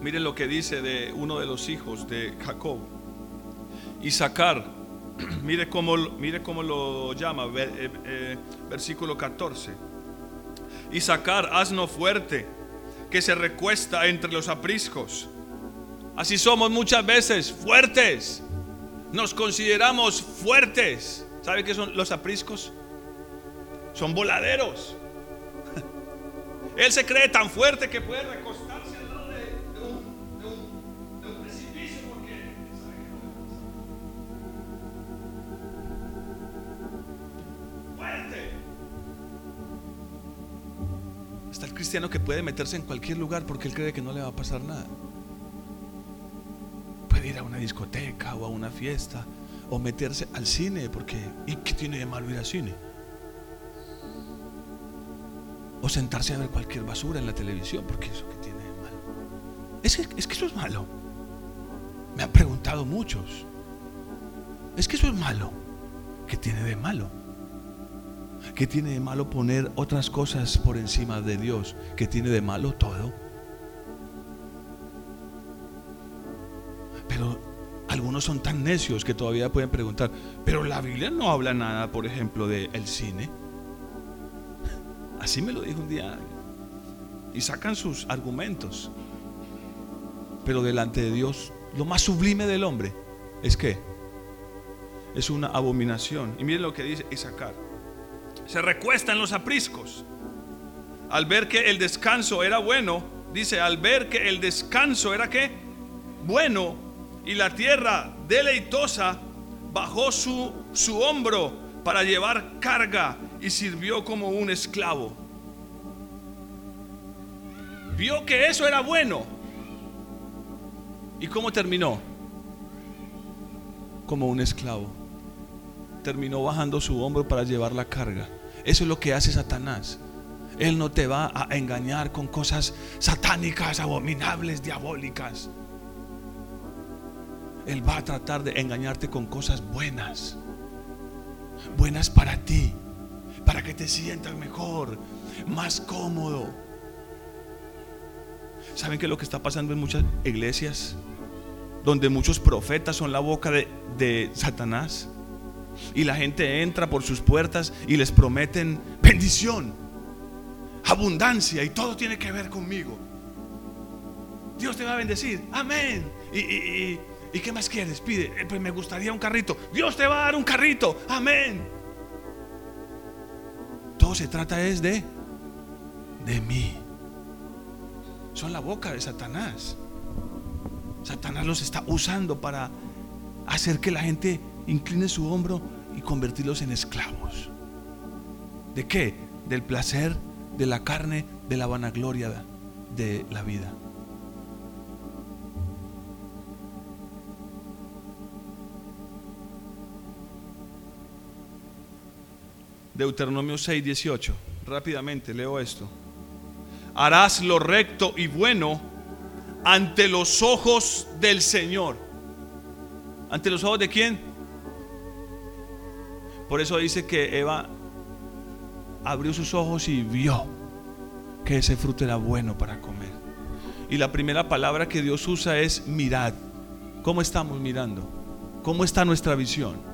Miren lo que dice de uno de los hijos de Jacob. Isaacar, mire cómo, mire cómo lo llama, eh, eh, versículo 14. Isaacar, asno fuerte, que se recuesta entre los apriscos. Así somos muchas veces, fuertes. Nos consideramos fuertes. ¿Sabe qué son los apriscos? Son voladeros. Él se cree tan fuerte que puede recostarse al lado de, un, de un precipicio porque fuerte. Está el cristiano que puede meterse en cualquier lugar porque él cree que no le va a pasar nada ir a una discoteca o a una fiesta o meterse al cine, porque ¿y qué tiene de malo ir al cine? O sentarse a ver cualquier basura en la televisión, porque eso que tiene de malo. Es que, es que eso es malo. Me han preguntado muchos. Es que eso es malo. ¿Qué tiene de malo? ¿Qué tiene de malo poner otras cosas por encima de Dios? ¿Qué tiene de malo todo? algunos son tan necios que todavía pueden preguntar, pero la Biblia no habla nada, por ejemplo, del el cine. Así me lo dijo un día. Y sacan sus argumentos. Pero delante de Dios, lo más sublime del hombre es que es una abominación. Y miren lo que dice Isaacar. Se recuesta en los apriscos. Al ver que el descanso era bueno, dice, al ver que el descanso era que bueno, y la tierra deleitosa bajó su, su hombro para llevar carga y sirvió como un esclavo. Vio que eso era bueno. ¿Y cómo terminó? Como un esclavo. Terminó bajando su hombro para llevar la carga. Eso es lo que hace Satanás. Él no te va a engañar con cosas satánicas, abominables, diabólicas. Él va a tratar de engañarte con cosas buenas. Buenas para ti. Para que te sientas mejor, más cómodo. ¿Saben qué es lo que está pasando en muchas iglesias? Donde muchos profetas son la boca de, Satanás. Y la gente entra por sus puertas y les prometen bendición, abundancia y todo tiene que ver conmigo. Dios te va a bendecir. Amén. y, ¿Y qué más quieres? Pide, eh, pues me gustaría un carrito. Dios te va a dar un carrito. Amén. Se trata es de de mí. Son la boca de Satanás. Satanás los está usando para hacer que la gente incline su hombro y convertirlos en esclavos. ¿De qué? Del placer, de la carne, de la vanagloria de la vida. Deuteronomio 6, 18. Rápidamente leo esto. Harás lo recto y bueno ante los ojos del Señor. ¿Ante los ojos de quién? Por eso dice que Eva abrió sus ojos y vio que ese fruto era bueno para comer. Y la primera palabra que Dios usa es mirad. ¿Cómo estamos mirando? ¿Cómo está nuestra visión?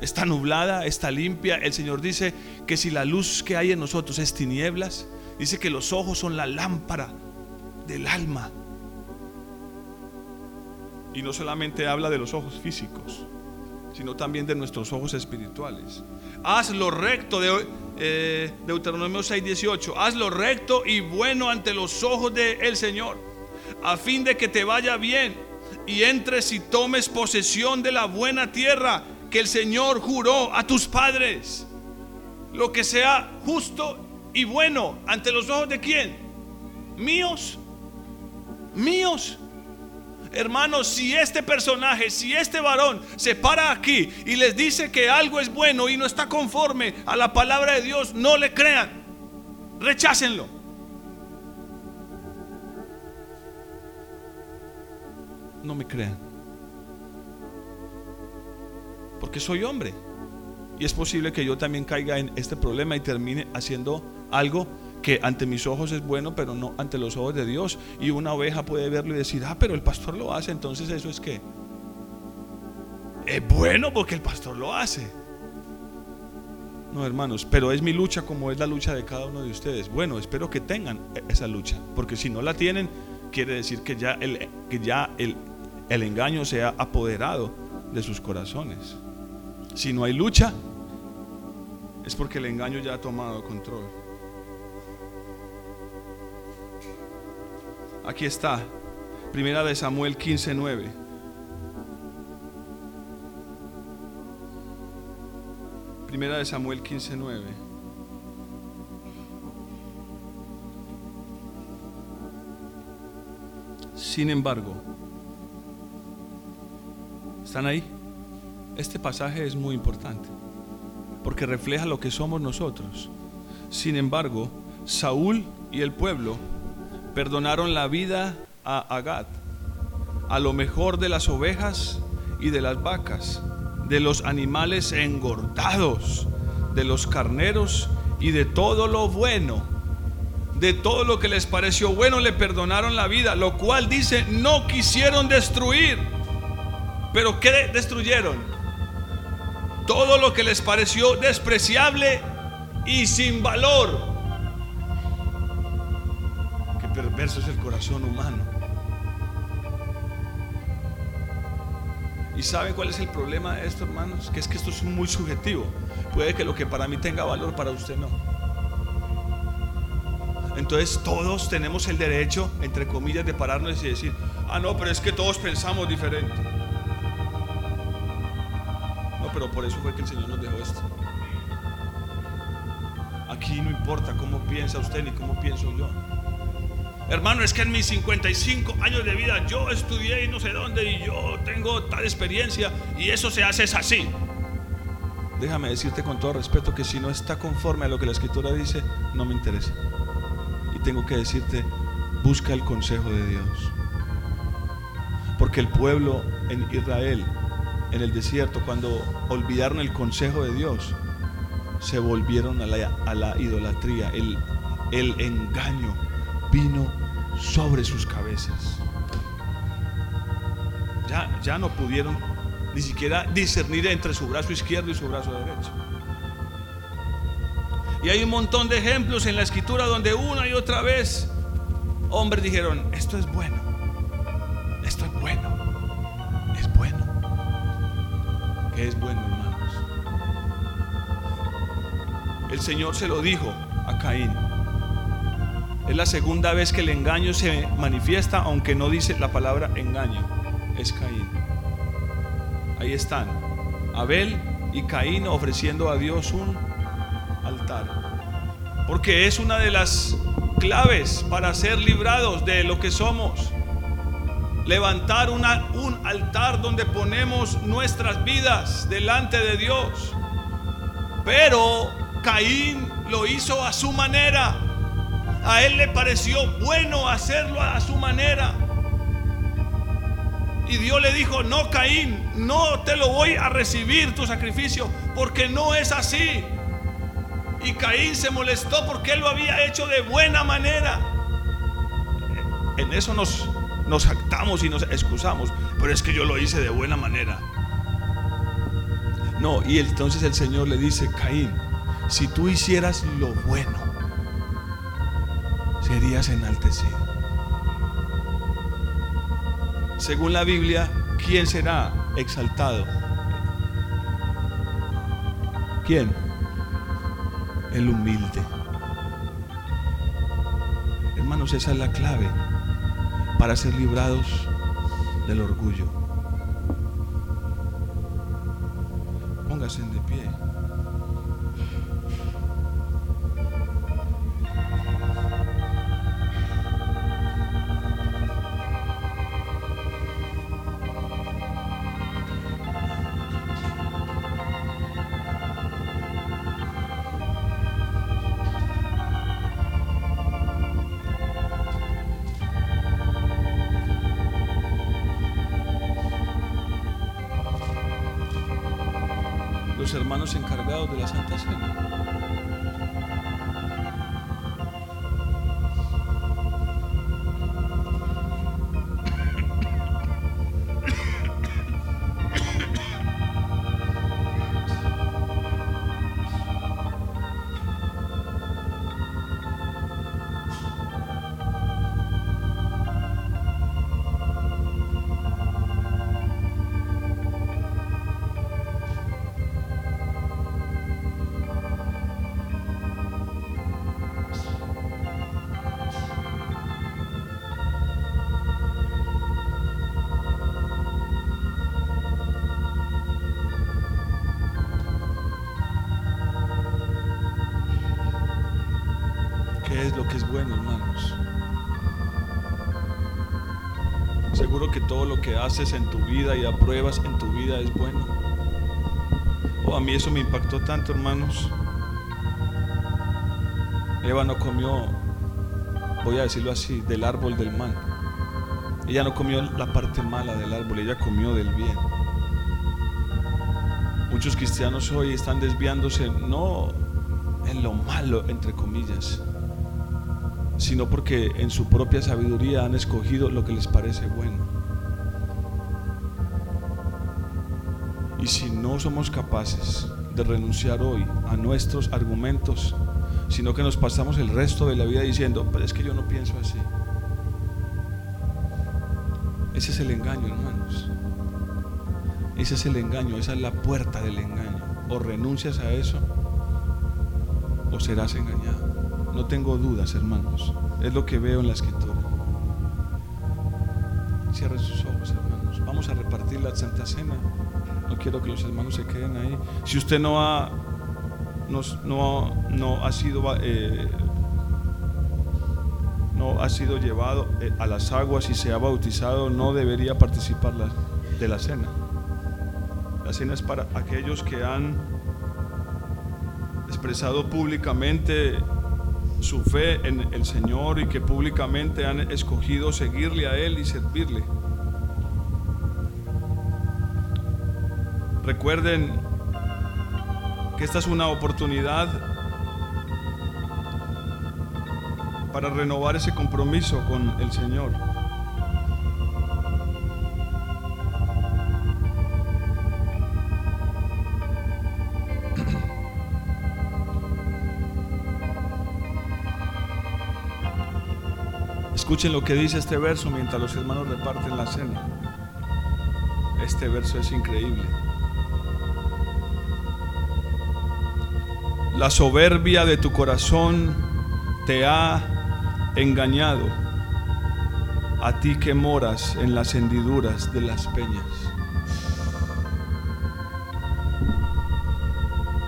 Está nublada, está limpia. El Señor dice que si la luz que hay en nosotros es tinieblas, dice que los ojos son la lámpara del alma. Y no solamente habla de los ojos físicos, sino también de nuestros ojos espirituales. Haz lo recto de eh, Deuteronomio 6:18. Haz lo recto y bueno ante los ojos del Señor, a fin de que te vaya bien y entres y tomes posesión de la buena tierra que el Señor juró a tus padres. Lo que sea justo y bueno ante los ojos de quién? Míos. Míos. Hermanos, si este personaje, si este varón se para aquí y les dice que algo es bueno y no está conforme a la palabra de Dios, no le crean. Rechácenlo. No me crean. Porque soy hombre. Y es posible que yo también caiga en este problema y termine haciendo algo que ante mis ojos es bueno, pero no ante los ojos de Dios. Y una oveja puede verlo y decir, ah, pero el pastor lo hace, entonces eso es que es bueno porque el pastor lo hace. No, hermanos, pero es mi lucha como es la lucha de cada uno de ustedes. Bueno, espero que tengan esa lucha, porque si no la tienen, quiere decir que ya el, que ya el, el engaño se ha apoderado de sus corazones. Si no hay lucha, es porque el engaño ya ha tomado control. Aquí está, primera de Samuel 15:9. Primera de Samuel 15:9. Sin embargo, ¿están ahí? Este pasaje es muy importante porque refleja lo que somos nosotros. Sin embargo, Saúl y el pueblo perdonaron la vida a Agat, a lo mejor de las ovejas y de las vacas, de los animales engordados, de los carneros y de todo lo bueno. De todo lo que les pareció bueno le perdonaron la vida, lo cual dice, no quisieron destruir. Pero ¿qué destruyeron? Todo lo que les pareció despreciable y sin valor perverso es el corazón humano. ¿Y saben cuál es el problema de esto, hermanos? Que es que esto es muy subjetivo. Puede que lo que para mí tenga valor, para usted no. Entonces todos tenemos el derecho, entre comillas, de pararnos y decir, ah, no, pero es que todos pensamos diferente. Pero por eso fue que el Señor nos dejó esto. Aquí no importa cómo piensa usted ni cómo pienso yo. Hermano, es que en mis 55 años de vida yo estudié y no sé dónde y yo tengo tal experiencia y eso se hace es así. Déjame decirte con todo respeto que si no está conforme a lo que la escritura dice, no me interesa. Y tengo que decirte, busca el consejo de Dios. Porque el pueblo en Israel, en el desierto, cuando olvidaron el consejo de Dios, se volvieron a la, idolatría, el, el engaño vino sobre sus cabezas. Ya, ya no pudieron ni siquiera discernir entre su brazo izquierdo y su brazo derecho. Y hay un montón de ejemplos en la escritura donde una y otra vez hombres dijeron, esto es bueno, es bueno, hermanos? El Señor se lo dijo a Caín. Es la segunda vez que el engaño se manifiesta, aunque no dice la palabra engaño. Es Caín. Ahí están. Abel y Caín ofreciendo a Dios un altar. Porque es una de las claves para ser librados de lo que somos. Levantar un altar donde ponemos nuestras vidas delante de Dios. Pero Caín lo hizo a su manera. A él le pareció bueno hacerlo a su manera. Y Dios le dijo, no, Caín, no te lo voy a recibir tu sacrificio, porque no es así. Y Caín se molestó porque él lo había hecho de buena manera. En eso nos, nos actamos y nos excusamos, pero es que yo lo hice de buena manera. No, y entonces el Señor le dice, Caín, si tú hicieras lo bueno, serías enaltecido. Según la Biblia, ¿quién será exaltado? ¿Quién? El humilde. Hermanos, esa es la clave para ser librados del orgullo. Póngase de pie. Es bueno, hermanos. Seguro que todo lo que haces en tu vida y apruebas en tu vida es bueno. Oh, a mí eso me impactó tanto, hermanos. Eva no comió, voy a decirlo así, del árbol del mal. Ella no comió la parte mala del árbol, ella comió del bien. Muchos cristianos hoy están desviándose no en lo malo, entre comillas, sino porque en su propia sabiduría han escogido lo que les parece bueno. Y si no somos capaces de renunciar hoy a nuestros argumentos, sino que nos pasamos el resto de la vida diciendo, pero es que yo no pienso así. Ese es el engaño, hermanos. Ese es el engaño, esa es la puerta del engaño. O renuncias a eso o serás engañado. No tengo dudas, hermanos. Es lo que veo en la escritura. Cierren sus ojos, hermanos. Vamos a repartir la Santa Cena. No quiero que los hermanos se queden ahí. Si usted no ha, no, no ha sido eh, no ha sido llevado eh, a las aguas y se ha bautizado, no debería participar de la cena. La cena es para aquellos que han expresado públicamente su fe en el Señor y que públicamente han escogido seguirle a Él y servirle. Recuerden que esta es una oportunidad para renovar ese compromiso con el Señor. Escuchen lo que dice este verso mientras los hermanos reparten la cena. Este verso es increíble. La soberbia de tu corazón te ha engañado, a ti que moras en las hendiduras de las peñas.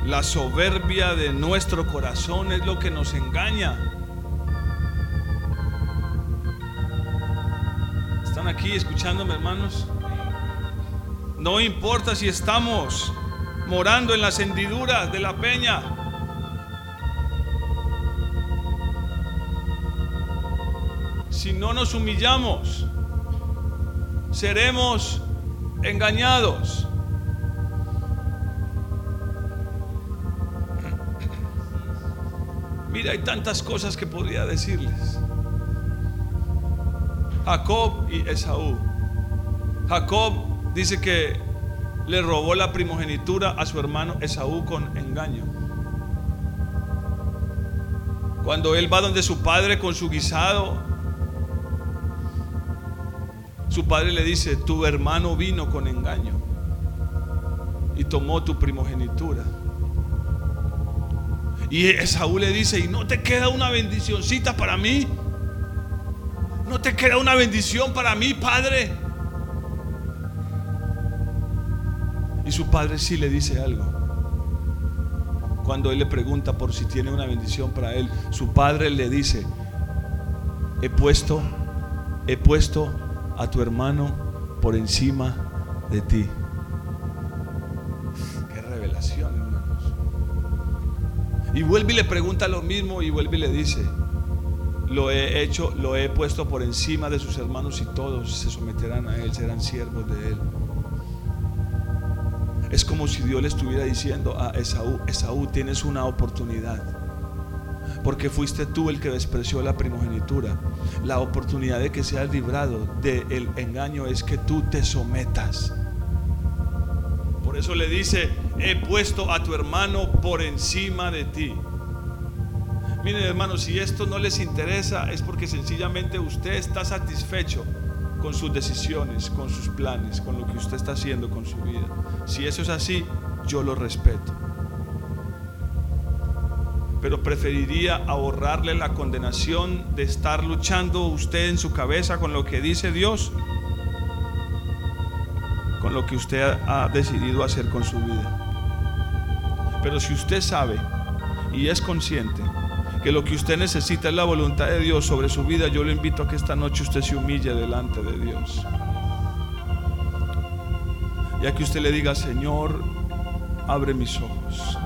La soberbia de nuestro corazón es lo que nos engaña. Aquí escuchándome, hermanos? No importa si estamos morando en las hendiduras de la peña. Si no nos humillamos, seremos engañados. Mira, hay tantas cosas que podría decirles. Jacob y Esaú. Jacob dice que le robó la primogenitura a su hermano Esaú con engaño. Cuando él va donde su padre con su guisado, su padre le dice, tu hermano vino con engaño y tomó tu primogenitura. Y Esaú le dice, ¿y no te queda una bendicioncita para mí? ¿No te queda una bendición para mí, Padre? Y su padre sí le dice algo. Cuando él le pregunta por si tiene una bendición para él, su padre le dice, he puesto, he puesto a tu hermano por encima de ti. Qué revelación, hermanos. Y vuelve y le pregunta lo mismo y vuelve y le dice, lo he hecho, lo he puesto por encima de sus hermanos y todos se someterán a él, serán siervos de él. Es como si Dios le estuviera diciendo a Esaú, Esaú, tienes una oportunidad. Porque fuiste tú el que despreció la primogenitura. La oportunidad de que seas librado del engaño es que tú te sometas. Por eso le dice, he puesto a tu hermano por encima de ti. Miren hermanos, si esto no les interesa es porque sencillamente usted está satisfecho con sus decisiones, con sus planes, con lo que usted está haciendo con su vida. Si eso es así, yo lo respeto. Pero preferiría ahorrarle la condenación de estar luchando usted en su cabeza con lo que dice Dios, con lo que usted ha decidido hacer con su vida. Pero si usted sabe y es consciente que lo que usted necesita es la voluntad de Dios sobre su vida, yo le invito a que esta noche usted se humille delante de Dios. Y a que usted le diga, Señor, abre mis ojos.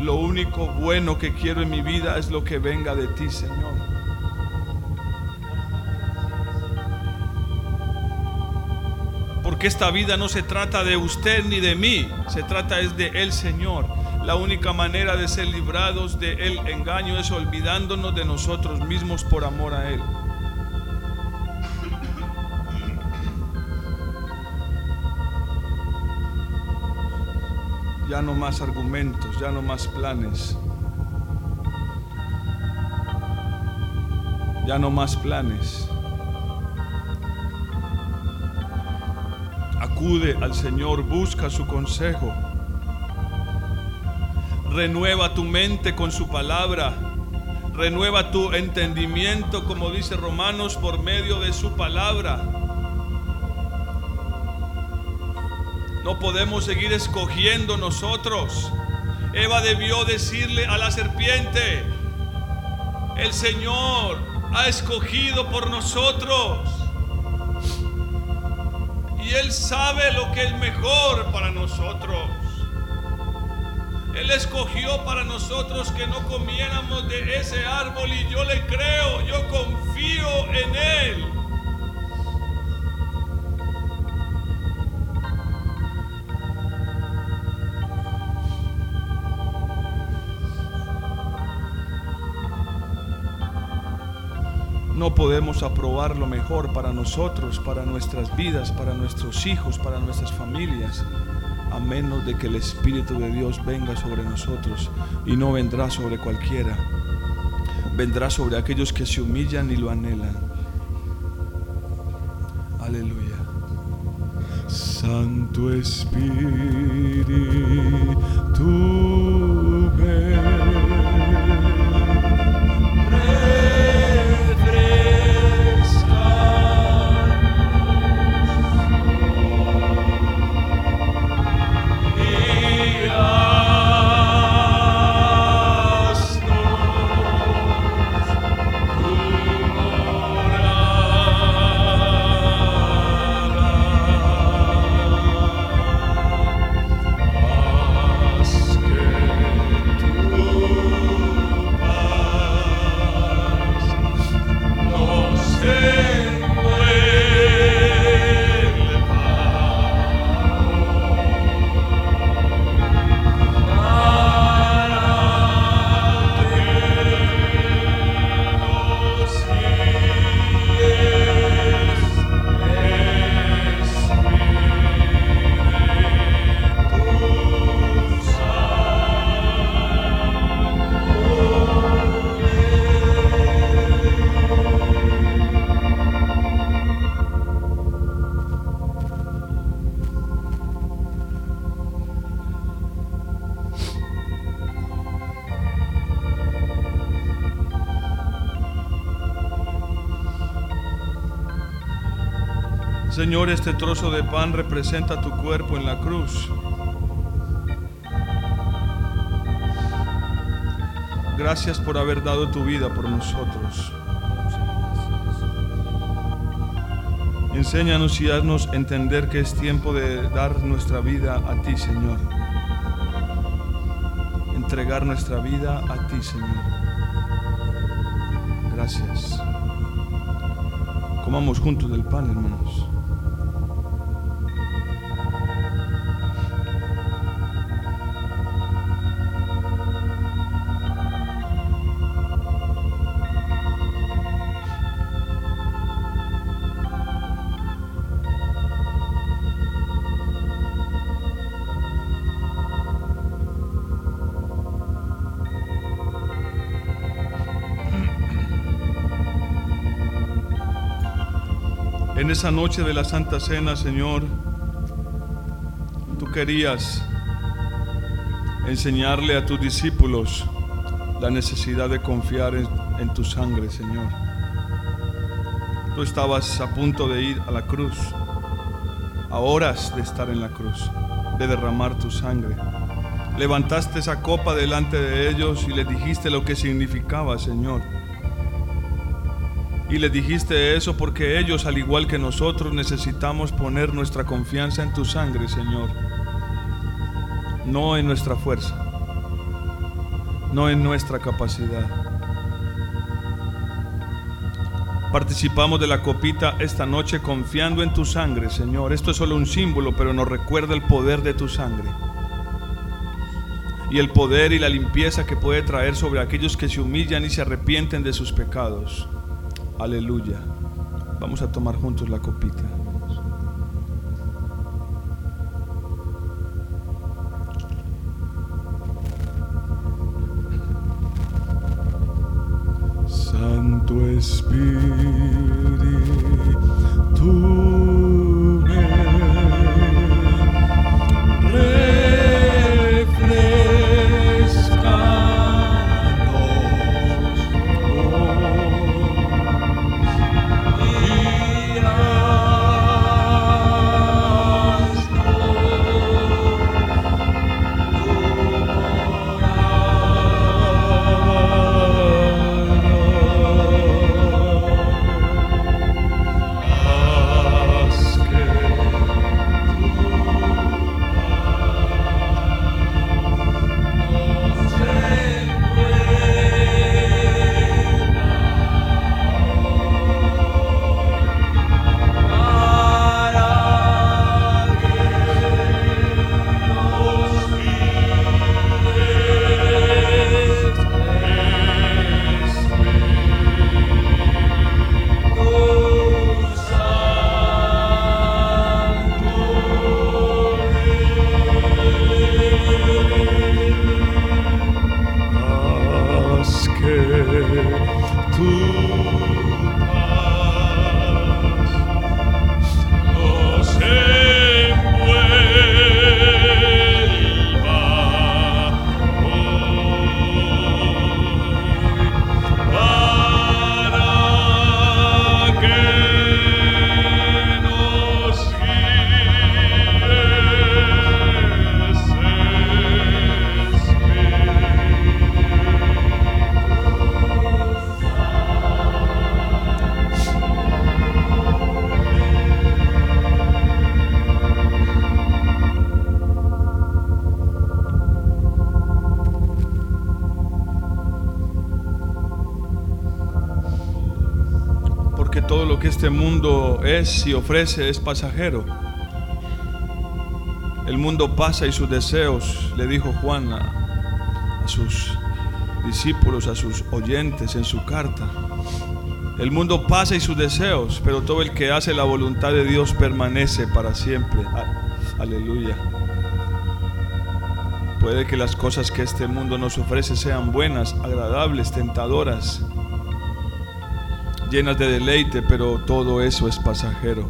Lo único bueno que quiero en mi vida es lo que venga de ti, Señor. Porque esta vida no se trata de usted ni de mí, se trata es de el Señor. La única manera de ser librados de el engaño es olvidándonos de nosotros mismos por amor a Él. Ya no más argumentos, ya no más planes. Ya no más planes. Acude al Señor, busca su consejo. Renueva tu mente con su palabra. Renueva tu entendimiento, como dice Romanos, por medio de su palabra. No podemos seguir escogiendo nosotros. Eva debió decirle a la serpiente, el Señor ha escogido por nosotros. Y Él sabe lo que es mejor para nosotros. Él escogió para nosotros que no comiéramos de ese árbol y yo le creo, yo confío en Él. No podemos aprobar lo mejor para nosotros, para nuestras vidas, para nuestros hijos, para nuestras familias a menos de que el Espíritu de Dios venga sobre nosotros y no vendrá sobre cualquiera. Vendrá sobre aquellos que se humillan y lo anhelan. Aleluya. Santo Espíritu, este trozo de pan representa tu cuerpo en la cruz. Gracias por haber dado tu vida por nosotros. Enséñanos y haznos entender que es tiempo de dar nuestra vida a ti, Señor. Entregar nuestra vida a ti, Señor. Gracias. Comamos juntos del pan, hermanos. Esa noche de la Santa Cena, Señor, tú querías enseñarle a tus discípulos la necesidad de confiar en, tu sangre, Señor. Tú estabas a punto de ir a la cruz, a horas de estar en la cruz, de derramar tu sangre. Levantaste esa copa delante de ellos y les dijiste lo que significaba, Señor. Y les dijiste eso porque ellos, al igual que nosotros, necesitamos poner nuestra confianza en tu sangre, Señor. No en nuestra fuerza, no en nuestra capacidad. Participamos de la copita esta noche confiando en tu sangre, Señor. Esto es solo un símbolo, pero nos recuerda el poder de tu sangre y el poder y la limpieza que puede traer sobre aquellos que se humillan y se arrepienten de sus pecados. Aleluya. Vamos a tomar juntos la copita. Y ofrece es pasajero. El mundo pasa y sus deseos, le dijo Juan a sus discípulos, a sus oyentes en su carta. El mundo pasa y sus deseos, pero todo el que hace la voluntad de Dios permanece para siempre. Aleluya. Puede que las cosas que este mundo nos ofrece sean buenas, agradables, tentadoras, llenas de deleite, pero todo eso es pasajero.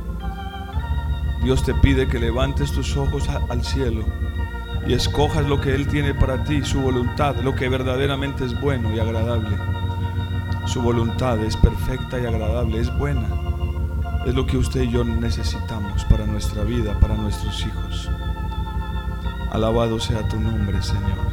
Dios te pide que levantes tus ojos al cielo y escojas lo que Él tiene para ti, su voluntad, lo que verdaderamente es bueno y agradable. Su voluntad es perfecta y agradable, es buena. Es lo que usted y yo necesitamos para nuestra vida, para nuestros hijos. Alabado sea tu nombre, Señor.